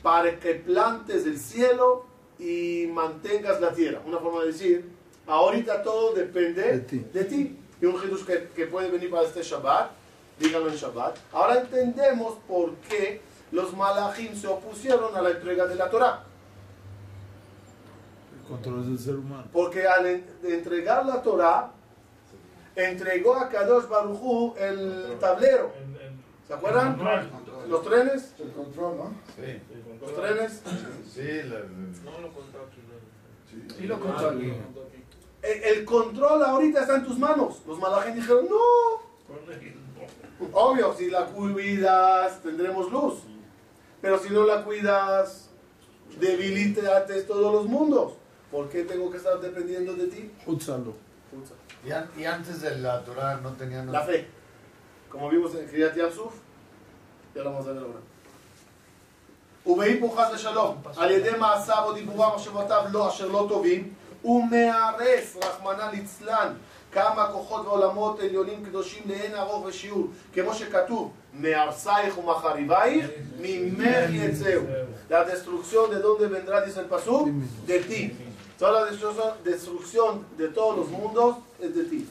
Speaker 1: para que plantes el cielo y mantengas la tierra. Una forma de decir, ahorita todo depende
Speaker 3: De ti.
Speaker 1: de ti. Y un Jesús que, que puede venir para este Shabbat, díganlo en Shabbat. Ahora entendemos por qué los malachim se opusieron a la entrega de la Torah.
Speaker 3: el control del ser humano.
Speaker 1: Porque al en- entregar la Torah, entregó a Kadosh Barujú el tablero. ¿Se acuerdan? Los trenes,
Speaker 12: El control, ¿no?
Speaker 10: Sí,
Speaker 1: los trenes.
Speaker 10: sí, la-
Speaker 2: No lo contó aquí.
Speaker 8: Sí lo contó aquí.
Speaker 1: El, el control ahorita está en tus manos. Los malachim dijeron, no. Obvio, si la cuidas, tendremos luz. Pero si no la cuidas, debilítate todos los mundos. ¿Por qué tengo que estar dependiendo de ti?
Speaker 3: Úsalo.
Speaker 10: y, an- y antes de la Torah no tenían...
Speaker 1: La fe. Como vimos en Kriyat Yamsuf, ya lo vamos a ver ahora. ובהיפוך חס ושלום, על ידי מעשיו או דיבוריו מחשבותיו לא אשר לא טובים, הוא מהרס, רחמנא ליצלן, כמה כוחות ועולמות עליונים קדושים לאין ארוך ושיעור, כמו שכתוב, מהרסייך ומחריבייך, ממך יצאו. La destrucción de dónde vendrá, dice el Pasú, de ti. Toda la destrucción, destrucción de todos los mundos es de ti.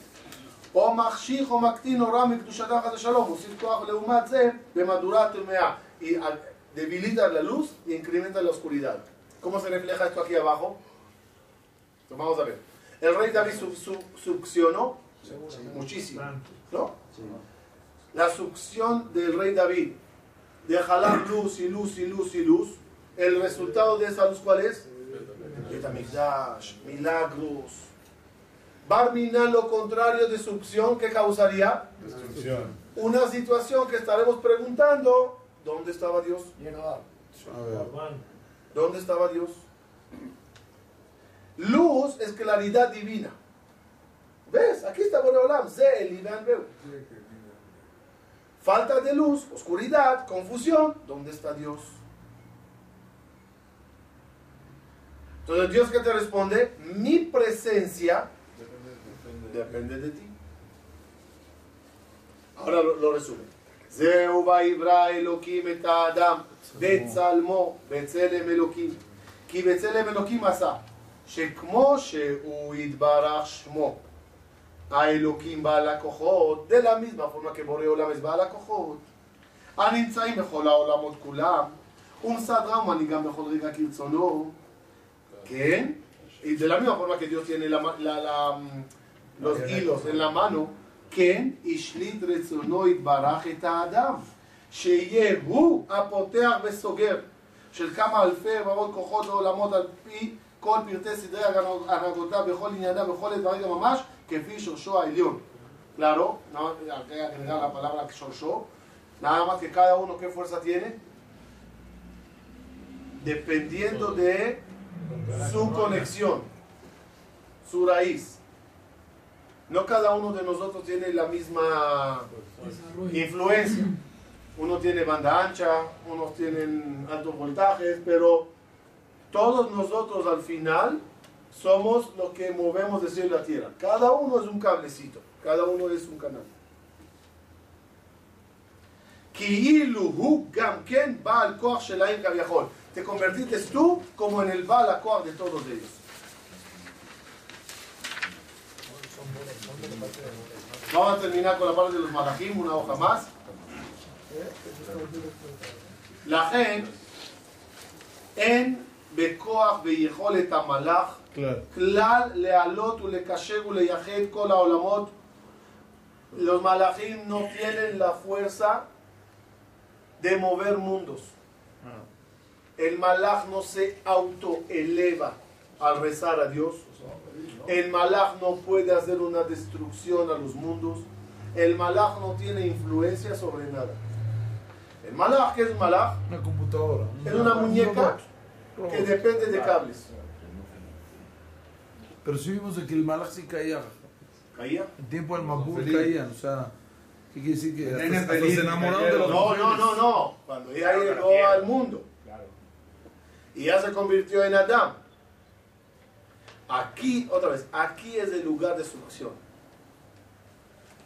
Speaker 1: או מחשיך או מקטין או רע מקדושתה חס ושלום, מוסיף כוח לעומת זה במהדורה טמאה. Y al- debilita la luz y incrementa la oscuridad. ¿Cómo se refleja esto aquí abajo? Pues vamos a ver. El rey David su- su- succionó muchísimo, ¿no? La succión del rey David de jalar luz y luz y luz y luz. El resultado de esa luz, ¿cuál es? Betamigdash, milagros. Barmina, lo contrario de succión, ¿qué causaría?
Speaker 10: Destrucción.
Speaker 1: Una situación que estaremos preguntando, ¿dónde estaba Dios? ¿Dónde estaba Dios? Luz es claridad divina. ¿Ves? Aquí está Boreolam. Falta de luz, oscuridad, confusión. ¿Dónde está Dios? Entonces, Dios que te responde, mi presencia depende, depende, depende de, ti. Ahora lo, lo resume. Zeuba Elohim et Adam, Betzalmo, Betzelem Elohim. Ki Betzelem Elohim asa. שכמו שהוא יתברך שמו, האלוקים בעל הכוחות, de la misma forma que בורא עולם es בעל הכוחות, הנמצאים בכל העולמות כולם, ומסדרם ומנהיגם בכל רגע כרצונו, כן? Ma- la- la, mm, los hilos en la mano, כן, השליט רצונו יתברך את האדם, שיהיה הוא הפותח וסוגר של כמה אלפי רבבות כוחות ועולמות על פי כל פרטי סדרי הנהגותיו בכל ענייניו בכל עת ורגע ממש, כפי שורשו העליון. Claro, no, hay que agregar la palabra shorshó, nada más que cada uno qué fuerza tiene, dependiendo de su conexión, su raíz. No cada uno de nosotros tiene la misma influencia. Uno tiene banda ancha, unos tienen altos voltajes, pero todos nosotros al final somos los que movemos de cielo tierra. Cada uno es un cablecito, cada uno es un canal. Te convertiste tú como en el Baal de todos ellos. Vamos a terminar con la parte de los malajim, una hoja más. La gente en בכוח ויכולת המלאך
Speaker 3: Claro.
Speaker 1: כלל להעלות ולקשר ולייחד כל העולמות. Los malachim no tienen la fuerza de mover mundos. El malach no se autoeleva al rezar a Dios. El malach no puede hacer una destrucción a los mundos. El malach no tiene influencia sobre nada. El malach, ¿qué es un malach?
Speaker 3: Una computadora.
Speaker 1: Es una muñeca
Speaker 3: robot.
Speaker 1: que depende de cables.
Speaker 3: Pero sí vimos que el Malach sí caía.
Speaker 1: ¿Caía?
Speaker 3: En tiempo del Mabur
Speaker 10: Feliz.
Speaker 3: caían. O sea, ¿qué quiere decir que hasta, hasta se enamoraron de los
Speaker 1: No, no, no, no. Cuando ella
Speaker 7: Claro,
Speaker 1: llegó al mundo y ya se convirtió en Adán. Aquí, otra vez, aquí es el lugar de succión.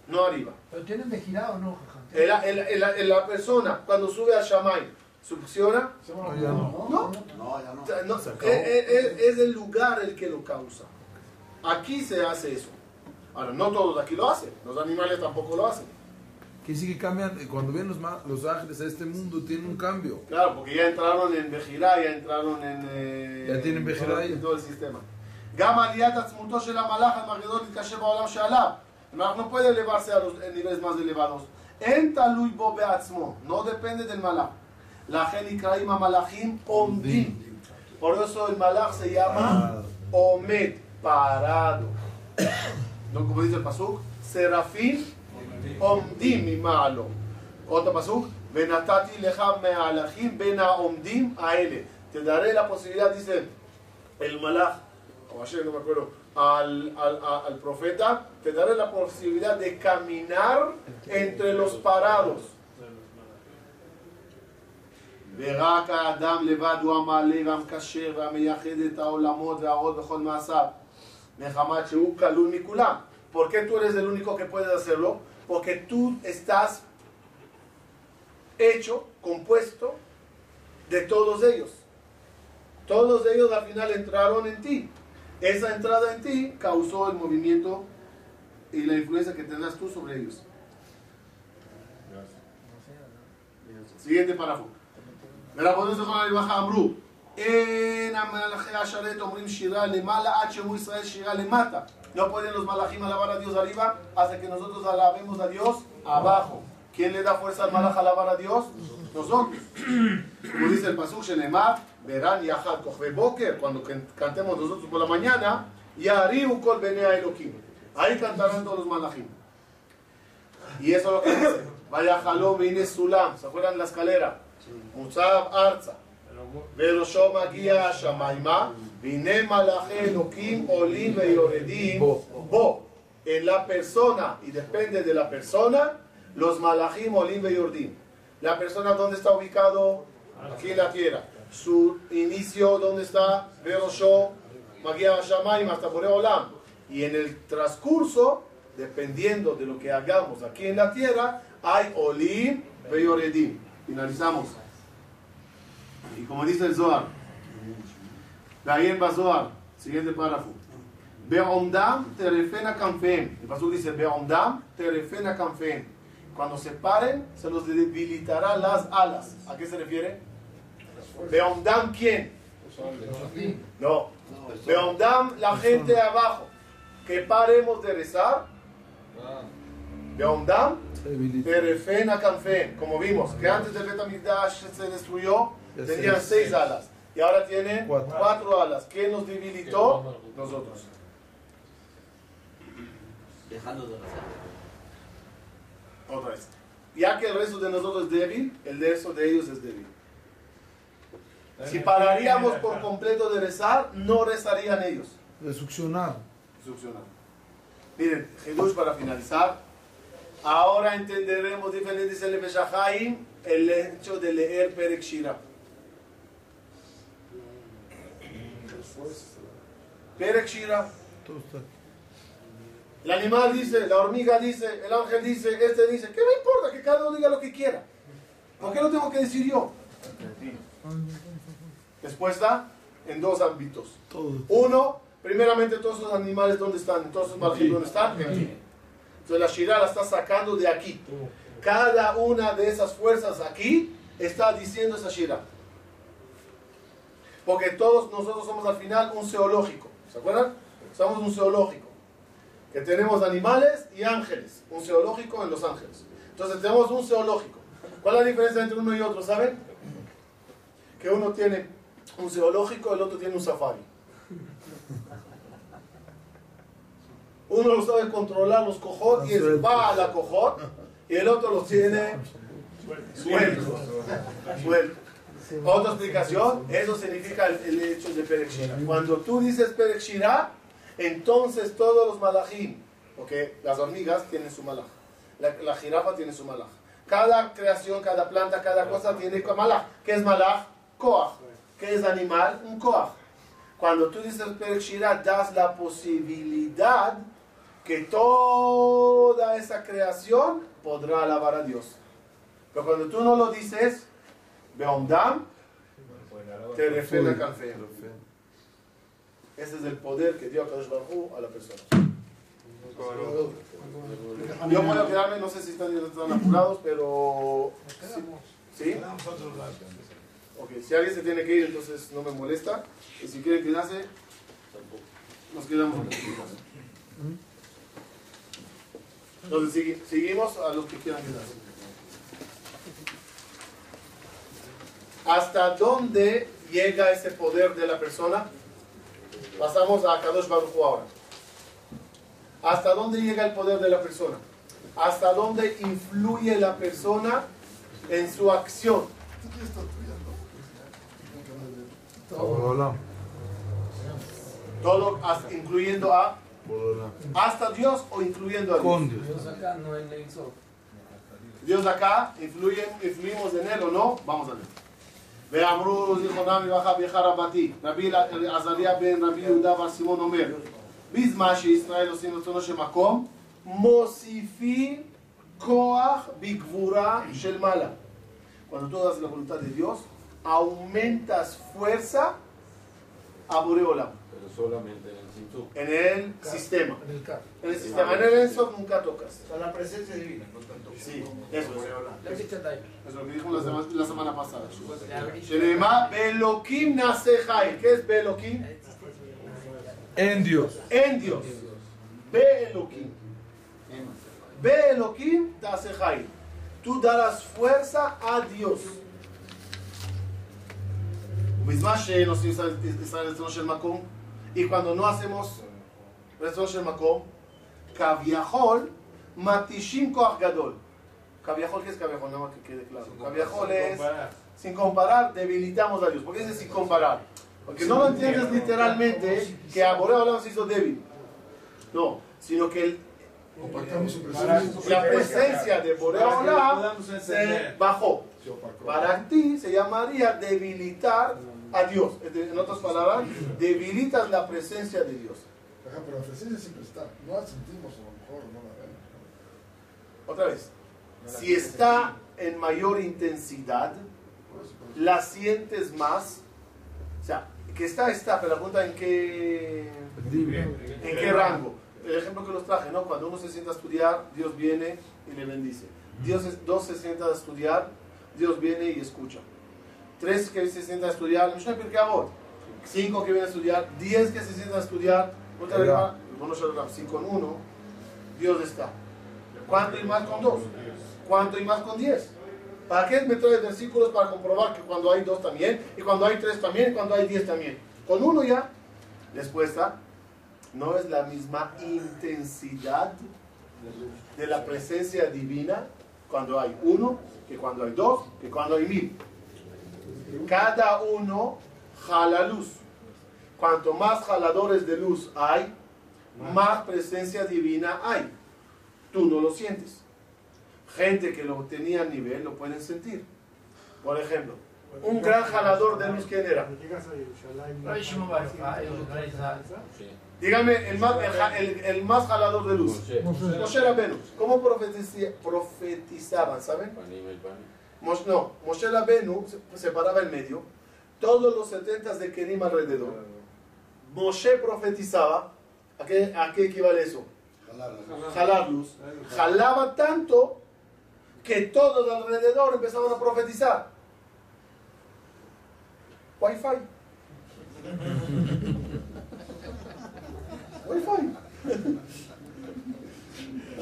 Speaker 1: No arriba.
Speaker 8: Pero tienen de girado, ¿no,
Speaker 1: el- el- el- la persona, cuando sube al Shamay, ¿Succiona?
Speaker 3: No, ya no.
Speaker 1: ¿No?
Speaker 10: No, ya no.
Speaker 1: Es, eh, eh,
Speaker 3: eh,
Speaker 1: es, el lugar el que lo causa. Aquí se hace eso. Ahora, no todos aquí lo hacen. Los animales tampoco lo hacen.
Speaker 3: Que sí que cambian, cuando vienen los, los ángeles a este mundo, tienen un cambio.
Speaker 1: Claro, porque ya entraron en Bejirá, ya entraron en... Eh,
Speaker 3: ya tienen Bejirá. En
Speaker 1: todo el sistema. Gama no puede elevarse a los niveles más elevados. En Taluy Beatzmo, no depende del malach. La Genikraima Malachim Omdim. Por eso el Malach se llama ah. Omed, parado. <coughs> ¿No? Como dice el Pasuk, Serafín Omdim y malo. Otro Pasuk, Benatati Leja Mealachim Bena Omdim Aele. Te daré la posibilidad, dice el Malach, o ayer no me acuerdo. Al, al, al, profeta, te daré la posibilidad de caminar entre los parados. ורק האדם לבד הוא המעלה והמקשר והמייחד את העולמות וההוראות בכל מעשיו. מחמת שהוא כלול מכולם. ¿Por qué tú eres el único que puedes hacerlo? Porque tú estás hecho, compuesto de todos ellos. Todos ellos al final entraron en ti. Esa entrada en ti causó el movimiento y la influencia que tendrás tú sobre ellos. Siguiente párrafo. ורבנו זכרונה לברכה אמרו, אין המלאכי השרת אומרים שירה למעלה עד שמעו ישראל שירה למטה. No pueden los malachim alabar a Dios arriba hasta que nosotros alabemos a Dios abajo. ¿Quién le da fuerza al malach a alabar a Dios? Nosotros. Como dice el pasuk Shenemar, verán yahad kochve boker, cuando can- cantemos nosotros por la mañana, yariu kol benea elokim. Ahí cantarán todos los malachim. Y eso es lo que dice. Vaya jalom vine sulam. ¿Se acuerdan de la escalera? מוצב ארצה, וראשו מגיע השמיימה, והנה מלאכי אלוקים עולים ויורדים בו. En la persona, y depende de la persona, los malachim olim yordim. La persona, ¿dónde está ubicado? Aquí en la tierra. Su inicio, ¿dónde está? Verosho, Magia Shamaim, hasta Boreolam. Y en el transcurso, dependiendo de lo que hagamos aquí en la tierra, hay olim yoredim. Finalizamos. Y como dice el Zohar, Gayen Bazohar, siguiente párrafo. Beomdam terefena canfem. El pastor dice, Beomdam terefena canfem. Cuando se paren, se los debilitará las alas. ¿A qué se refiere? Beomdam, ¿quién? No. Beomdam, la gente de abajo. Que paremos de rezar. Beomdam, terefena canfem. Como vimos, que antes del Betamigdash se destruyó,
Speaker 3: Ya
Speaker 1: tenían
Speaker 3: seis.
Speaker 1: alas. Y ahora tiene
Speaker 3: Cuatro.
Speaker 1: cuatro alas. ¿Quién nos debilitó? Nosotros.
Speaker 5: Dejando de rezar.
Speaker 1: Otra vez. Ya que el resto de nosotros es débil, el resto de ellos es débil. Si pararíamos por completo de rezar, no rezarían ellos.
Speaker 3: De succionar.
Speaker 1: Succionar. Miren, Jesús para finalizar. Ahora entenderemos diferentes en el Beshahaim el hecho de leer Perek Shira. Perek Shira.
Speaker 3: Todo está aquí.
Speaker 1: El animal dice, la hormiga dice, el ángel dice, este dice, ¿qué me importa? Que cada uno diga lo que quiera. ¿Por qué lo tengo que decir yo? Respuesta en dos ámbitos. Uno, primeramente todos esos animales, ¿dónde están? Todos esos malditos, ¿dónde están? Aquí. Entonces la Shira la está sacando de aquí. Cada una de esas fuerzas aquí está diciendo esa Shira. Porque todos nosotros somos al final un zoológico. ¿Se acuerdan? Somos un zoológico. Que tenemos animales y ángeles. Un zoológico en Los Ángeles. Entonces tenemos un zoológico. ¿Cuál es la diferencia entre uno y otro? ¿Saben? Que uno tiene un zoológico, el otro tiene un safari. Uno lo sabe controlar los cojot y va a la cojot y el otro los tiene sueltos. Sueltos. Otra explicación, eso significa el, el hecho de Perek Shira. Cuando tú dices Perek Shira, entonces todos los malachim, porque las hormigas tienen su malach, la, la jirafa tiene su malach. Cada creación, cada planta, cada cosa tiene malach. ¿Qué es malach? Koach. ¿Qué es animal? Un koach. Cuando tú dices Perek Shira, das la posibilidad que toda esa creación podrá alabar a Dios. Pero cuando tú no lo dices, Beomdam, te refrena café. Ese es el poder que dio Kadosh Baruj a la persona. Yo a quedarme, no sé si están, están apurados, pero... ¿Sí? Ok, si alguien se tiene que ir, entonces no me molesta. Y si quiere quedarse, nos quedamos. Entonces seguimos a los que quieran quedarse. ¿Hasta dónde llega ese poder de la persona? Pasamos a Kadosh Baruj ahora. ¿Hasta dónde llega el poder de la persona? ¿Hasta dónde influye la persona en su acción? Todo incluyendo a. hasta Dios o incluyendo a Dios.
Speaker 3: Con Dios.
Speaker 2: Dios acá no en Ein Sof.
Speaker 1: Dios acá, influyen, influimos en él o no, vamos a ver. ואמרו זיכרונם לברכה באחד רבתי, רבי עזריה בן רבי יהודה בר סימון אומר, בזמן שישראל עושים רצונו של מקום, מוסיפים כוח בגבורה של מעלה. Cuando tú das la voluntad de Dios, aumentas fuerza a Boreolam,
Speaker 9: Pero solamente en el Sintu.
Speaker 1: en el sistema.
Speaker 8: En el carro.
Speaker 1: En el sistema, en el Enso nunca tocas.
Speaker 7: O sea, la presencia divina, no tanto.
Speaker 1: Sí, eso es.
Speaker 2: La chicha
Speaker 1: Es lo que dijimos la semana, la semana pasada. שנאמר, באלוקים נעשה חיל. ¿Qué es באלוקים?
Speaker 3: En Dios.
Speaker 1: En Dios. באלוקים. באלוקים תעשה חיל. Tú darás fuerza a Dios. ובזמן שנושאים ישראל ישראל רצונו של מקום, y cuando no hacemos Resorshel Makom, Kaviahol, Matishim Koach Gadol. Kaviahol, ¿qué es Kaviahol? Nada que quede claro. Kaviahol es, sin comparar, debilitamos a Dios. ¿Por qué dice sin comparar? Porque no lo entiendes literalmente que a Borea se hizo débil. No, sino que la presencia de Borea se bajó. Para ti se llamaría debilitar a Dios. En otras palabras, debilitas la presencia de Dios.
Speaker 8: Ajá, pero la presencia siempre está. No la sentimos a lo mejor, no la vemos.
Speaker 1: Otra vez, si está en mayor intensidad,
Speaker 8: Por eso, por eso.
Speaker 1: la sientes más. O sea, que está, está, pero la pregunta en qué, en qué rango. El ejemplo que los traje, ¿no? Cuando uno se sienta a estudiar, Dios viene y le bendice. Dios es- dos se sientan a estudiar, Dios viene y escucha. Tres que se sientan a estudiar, Mishnah Pirkei Avot. Cinco que vienen a estudiar, diez que se sientan a estudiar, otra vez,
Speaker 3: Hola.
Speaker 1: bueno, si con uno, Dios está. ¿Cuánto y más con dos? ¿Cuánto y más con diez? ¿Para qué me traes versículos para comprobar que cuando hay dos también, y cuando hay tres también, y cuando hay diez también? Con uno ya. Respuesta, no es la misma intensidad de la presencia divina cuando hay uno, que cuando hay dos, que cuando hay mil. Cada uno jala luz. Cuanto más jaladores de luz hay, más presencia divina hay. Tú no lo sientes. Gente que lo tenía a nivel lo pueden sentir. Por ejemplo, un gran jalador de luz, ¿quién era? Dígame, el más, el, el- el más jalador de luz.
Speaker 9: Moshe.
Speaker 1: ¿Cómo profetizaban, saben? No, Moshe Rabenu se, se paraba en medio, todos los 70 de Kerim alrededor. Moshe profetizaba, ¿a qué, a qué equivale eso? Jalarlos. Jalaba tanto que todos alrededor empezaban a profetizar. Wi-Fi. <laughs> Wi-Fi.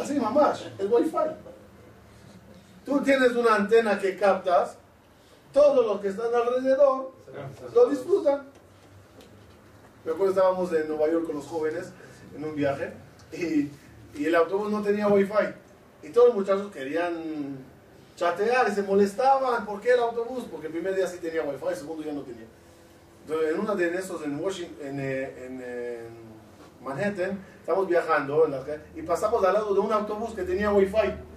Speaker 1: Así mamás, el Wi-Fi. Tú tienes una antena que captas, todos los que están alrededor lo disfrutan. Me acuerdo estábamos en Nueva York con los jóvenes en un viaje y, y el autobús no tenía wifi y todos los muchachos querían chatear y se molestaban. ¿Por qué el autobús? Porque el primer día sí tenía wifi, el segundo ya no tenía. Entonces, en uno de esos en Washington, en, eh, en, eh, Manhattan, estamos viajando en la y pasamos al lado de un autobús que tenía wifi.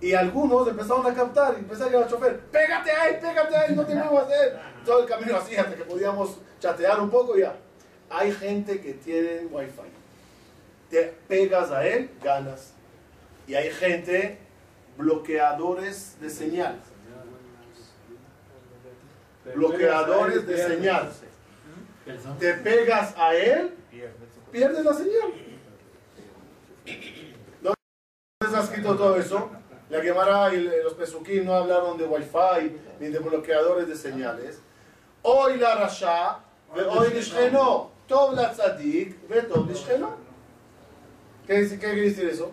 Speaker 1: Y algunos empezaron a captar y empezaron a decir al chofer, pégate ahí, pégate ahí, no te muevas de. Todo el camino así hasta que podíamos chatear un poco ya. Hay gente que tiene wifi. Te pegas a él, ganas. Y hay gente bloqueadores de señal. Bloqueadores de señal. Te pegas a él, pierdes la señal. ¿Dónde está escrito todo eso? La Gemara y los Pesukim no hablaron de wifi ni de bloqueadores de señales. Hoy la Rasha, hoy Lishkeno, Tov la Tzadik, ve Tov Lishkeno. ¿Qué quiere decir eso?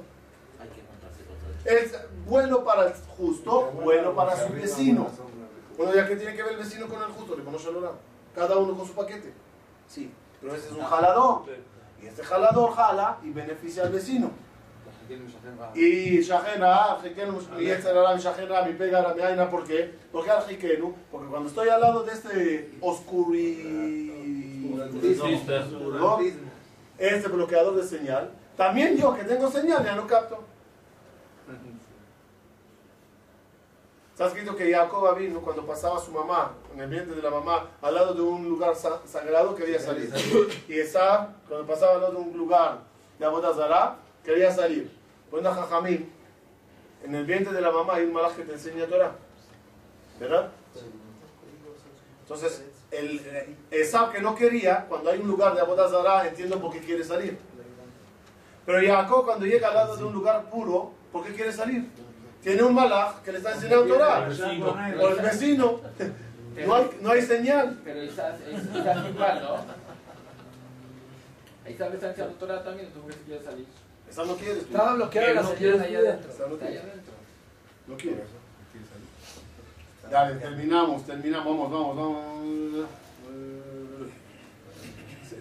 Speaker 1: Es bueno para el justo, bueno para su vecino. Bueno, ya que tiene que ver el vecino con el justo, le ponemos el Cada uno con su paquete. Sí, pero ese es un jalador. Y este jalador jala y beneficia al vecino. Y Shahena, y mi Shahena, mi Pegara, mi Aina, ¿por qué? Porque al porque cuando estoy al lado de este oscuri... ¿no? este bloqueador de señal, también yo que tengo señal ya no capto. Está escrito que Jacob vino cuando pasaba su mamá, en el vientre de la mamá, al lado de un lugar sa- sagrado, quería salir. Y Esa, cuando pasaba al lado de un lugar de Abodazara, quería salir. Pues una jajamín, en el vientre de la mamá hay un malaj que te enseña Torah. ¿Verdad? Entonces, el eh, Esau que no quería, cuando hay un lugar de Abodazara, entiendo por qué quiere salir. Pero Jacob cuando llega al lado de un lugar puro, ¿por qué quiere salir? Tiene un malaj que le está enseñando Torah. O el vecino. No hay, no hay señal.
Speaker 12: Pero Isaac es igual, ¿no? A Isaac le está enseñando Torah también, entonces ¿por qué quiere salir?
Speaker 1: Esa no quiere.
Speaker 13: Estaba bloqueada la
Speaker 12: no
Speaker 13: señal
Speaker 12: quiere
Speaker 13: ahí
Speaker 12: estudiar.
Speaker 13: adentro.
Speaker 1: Esa no
Speaker 12: Está ahí
Speaker 1: quiere.
Speaker 12: adentro.
Speaker 1: No quiere. Dale, terminamos, terminamos, vamos, vamos, vamos. Eh,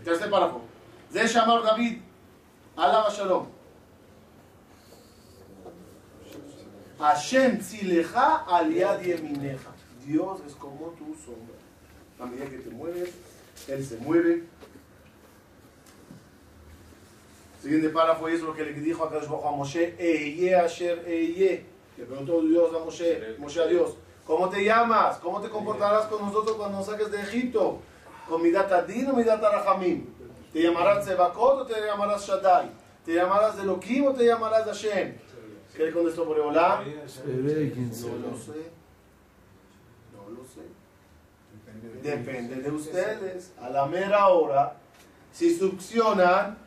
Speaker 1: Tercer párrafo. זה שאמר דוד, עליו השלום. השם צילך על יד ימיניך. Dios es como tu sombra. A medida que te mueves, Él se mueve. Siguiente párrafo es lo que le dijo a a Moshe, Eye Asher Eye. Le preguntó Dios a Moshe, Moshe a Dios, ¿cómo te llamas? ¿Cómo te comportarás con nosotros cuando nos saques de Egipto? ¿Con Midat Adin o Midat? ¿Te llamarás Sebakot o te llamarás Shaddai? ¿Te llamarás de Elohim o te llamarás de Hashem? ¿Qué le contestó?
Speaker 3: Esperé quién
Speaker 1: No lo sé. No lo sé. Depende de ustedes. A la mera hora, si succionan,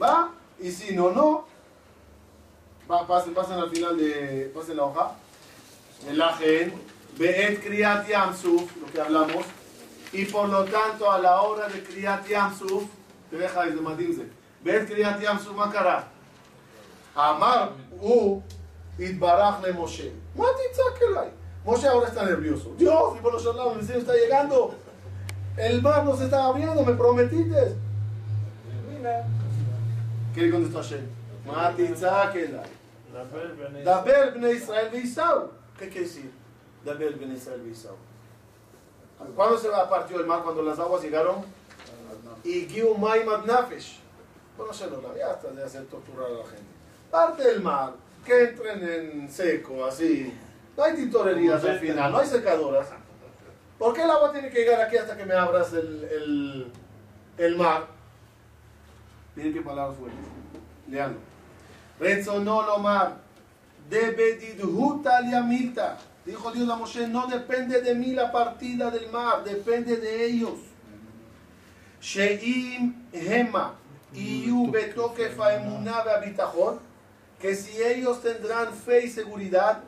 Speaker 1: va, y si no, no. Va, pasen, pasen al final de. Pasen la hoja. El ajen. Beet Kriyat Yamsuf, lo que hablamos. Y por lo tanto, a la hora de Kriyat Yamsuf, te deja desde Madinze. Beet Kriyat Yamsuf Makara. Amar U Itbaraj le Moshe. Matizakelai. Moshe ahora está nervioso. Dios, y por los lados, el está llegando. El mar no se está abriendo, me prometiste. Mira. ¿Qué le contestó Hashem? Bne Israel Beisau. ¿Qué quiere decir? Daber bne Israel Beisau. ¿Cuándo se partió el mar? Cuando las aguas llegaron. Y Giu Maim ad Nafesh. Bueno, se lo ya hasta de hacer torturar a la gente. Parte del mar, que entren en seco, así. No hay tintorerías al final, no hay secadoras. ¿Por qué el agua tiene que llegar aquí hasta que me abras el, el, el mar? Miren qué palabras fuertes. Leanlo. Rezono lomar. De bedidhut al yamilta. Dijo Dios a Moshe, no depende de mí la partida del mar, depende de ellos. Sheim Hema Emuná Beabitajón, que si ellos tendrán fe y seguridad,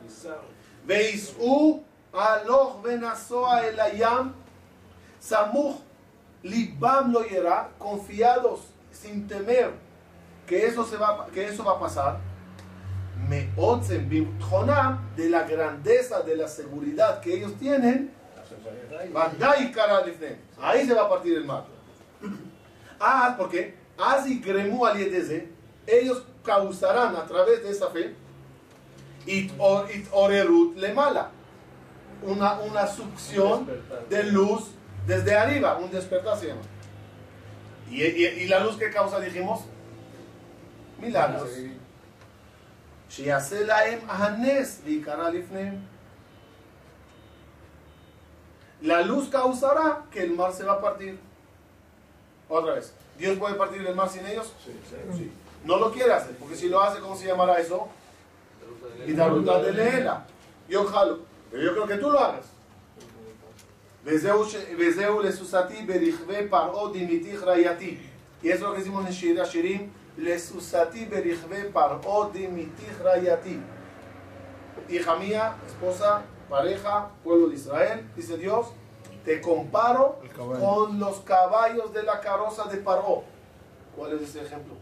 Speaker 1: Veisú Aloch Benasoa El Ayam, Samuch Libam lo confiados, sin temer que eso, se va, que eso va a pasar. Me de la grandeza, de la seguridad que ellos tienen. Ahí se va a partir el mar. Ah, porque Así Gremu ellos causarán a través de esa fe, It Orerut le mala, una, una succión de luz desde arriba, un despertar se llama. Y, y, y la luz que causa, dijimos, milagros. שיעשה להם הנס ויקרא לפניהם. La luz causará que el mar se va a partir. Otra vez. ¿Dios puede partir el mar sin ellos? Sí, sí. No lo quiere hacer, porque si lo hace, ¿cómo se llamará eso? Y la ruta de Leela. Yo jalo. Pero yo creo que tú lo hagas. וזהו לסוסתי ברכבי פרעה דמיתיך רעייתי. Y eso es lo que decimos en Shir Shirim. לסוסתי ברכבי פרעה דמיתיך רעייתי. Hija mía, esposa, pareja, pueblo de Israel, dice Dios, te comparo con los caballos de la carroza de Paró. ¿Cuál es ese ejemplo?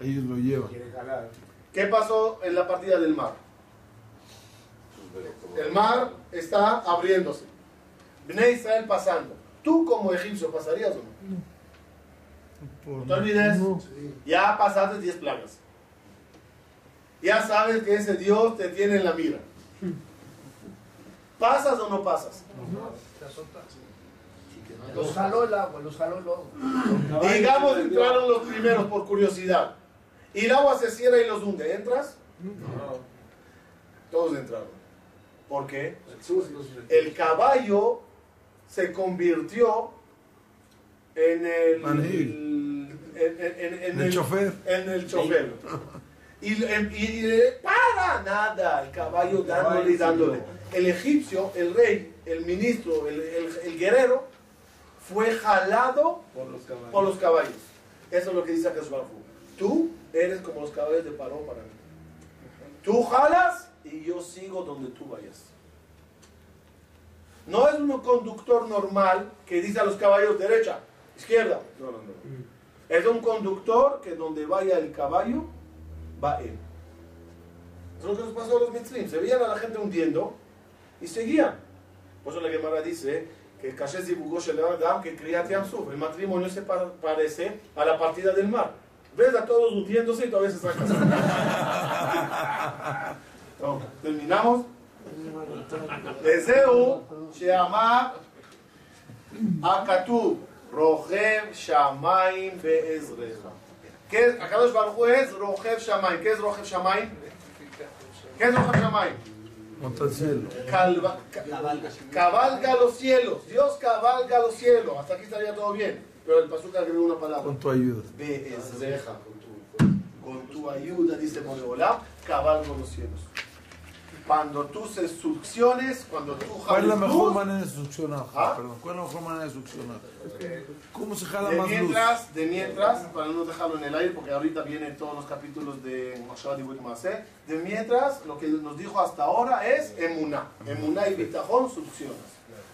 Speaker 3: Ellos lo llevan.
Speaker 1: ¿Qué pasó en la partida del mar? El mar está abriéndose. Bnei Israel pasando. ¿Tú como egipcio pasarías o no? No te olvides. Ya pasaste 10 plagas. Ya sabes que ese Dios te tiene en la mira. ¿Pasas o no pasas?
Speaker 8: Los jaló el agua, los jaló el lodo.
Speaker 1: Digamos entraron los primeros por curiosidad. Y el agua se cierra y los hunde. ¿Entras? No. Todos entraron. ¿Por qué? El caballo se convirtió en el, en, en, en,
Speaker 3: el, chofer.
Speaker 1: En el chofer. Y, y, para nada, el caballo dándole y dándole. El egipcio, el rey, el ministro, el, el, guerrero, fue jalado por los caballos. Eso es lo que dice Akashbaru. Tú eres como los caballos de Paró para mí. Tú jalas y yo sigo donde tú vayas. No es un conductor normal que dice a los caballos derecha, izquierda. No, no, no. Es un conductor que donde vaya el caballo, va él. Es lo que nos pasó a los mitzvim. Se veían a la gente hundiendo y seguían. Por eso la Gemara dice que Kashez y Bugosh que Kriyat Yamsuf, el matrimonio se parece a la partida del mar. Ves a todos hundiéndose y todavía se sacan. Terminamos. <laughs> Deseo llama Akatu Rojem Shamaim Be'ezrecha. ¿Qué es? Akadosh Baruj es Rojev Shamaim. ¿Qué es Rojev Shamaim? ¿Qué es Rojev Shamaim?
Speaker 3: Monta el cielo.
Speaker 1: Calva, cabalga los cielos. Dios cabalga los cielos. Hasta aquí estaría todo bien. Pero el pasuk agregó una palabra.
Speaker 3: Con tu ayuda.
Speaker 1: Be'ezrecha. Con tu ayuda, dice Moreolam, cabalgo los cielos. Cuando tú se succiones, cuando tú jalas
Speaker 3: ¿Cuál es la mejor
Speaker 1: luz,
Speaker 3: manera de succionar?
Speaker 1: ¿Ah?
Speaker 3: Perdón, ¿cuál es la mejor manera de succionar? ¿Cómo se jala
Speaker 1: de
Speaker 3: más luz?
Speaker 1: mientras, de mientras, para no dejarlo en el aire, porque ahorita vienen todos los capítulos de Moshav y Masé, de mientras, lo que nos dijo hasta ahora es Emuná. Emuná y Bitajón succionas.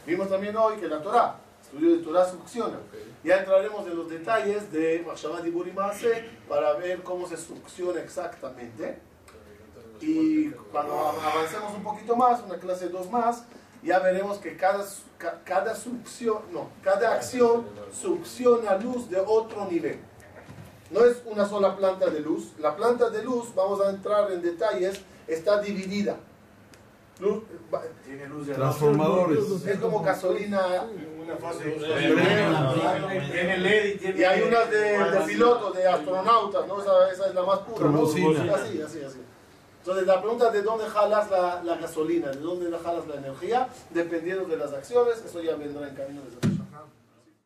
Speaker 1: Vimos también hoy que la Torah, estudio de Torah succiona. Ya entraremos en los detalles de Moshav y Masé para ver cómo se succiona exactamente. Y cuando avancemos un poquito más, una clase 2 más, ya veremos que cada, ca- cada succión, no, cada acción succiona luz de otro nivel. No es una sola planta de luz. La planta de luz, vamos a entrar en detalles, está dividida. Luz- tiene luz de
Speaker 3: Transformadores.
Speaker 1: Es como gasolina.
Speaker 7: Una fase.
Speaker 1: Tiene LED y hay unas de, de pilotos, de astronautas, ¿no? Esa, esa es la más pura. ¿no? Así, así, así. Entonces la pregunta de dónde jalas la, gasolina, de dónde la jalas la energía, dependiendo de las acciones, eso ya vendrá en camino de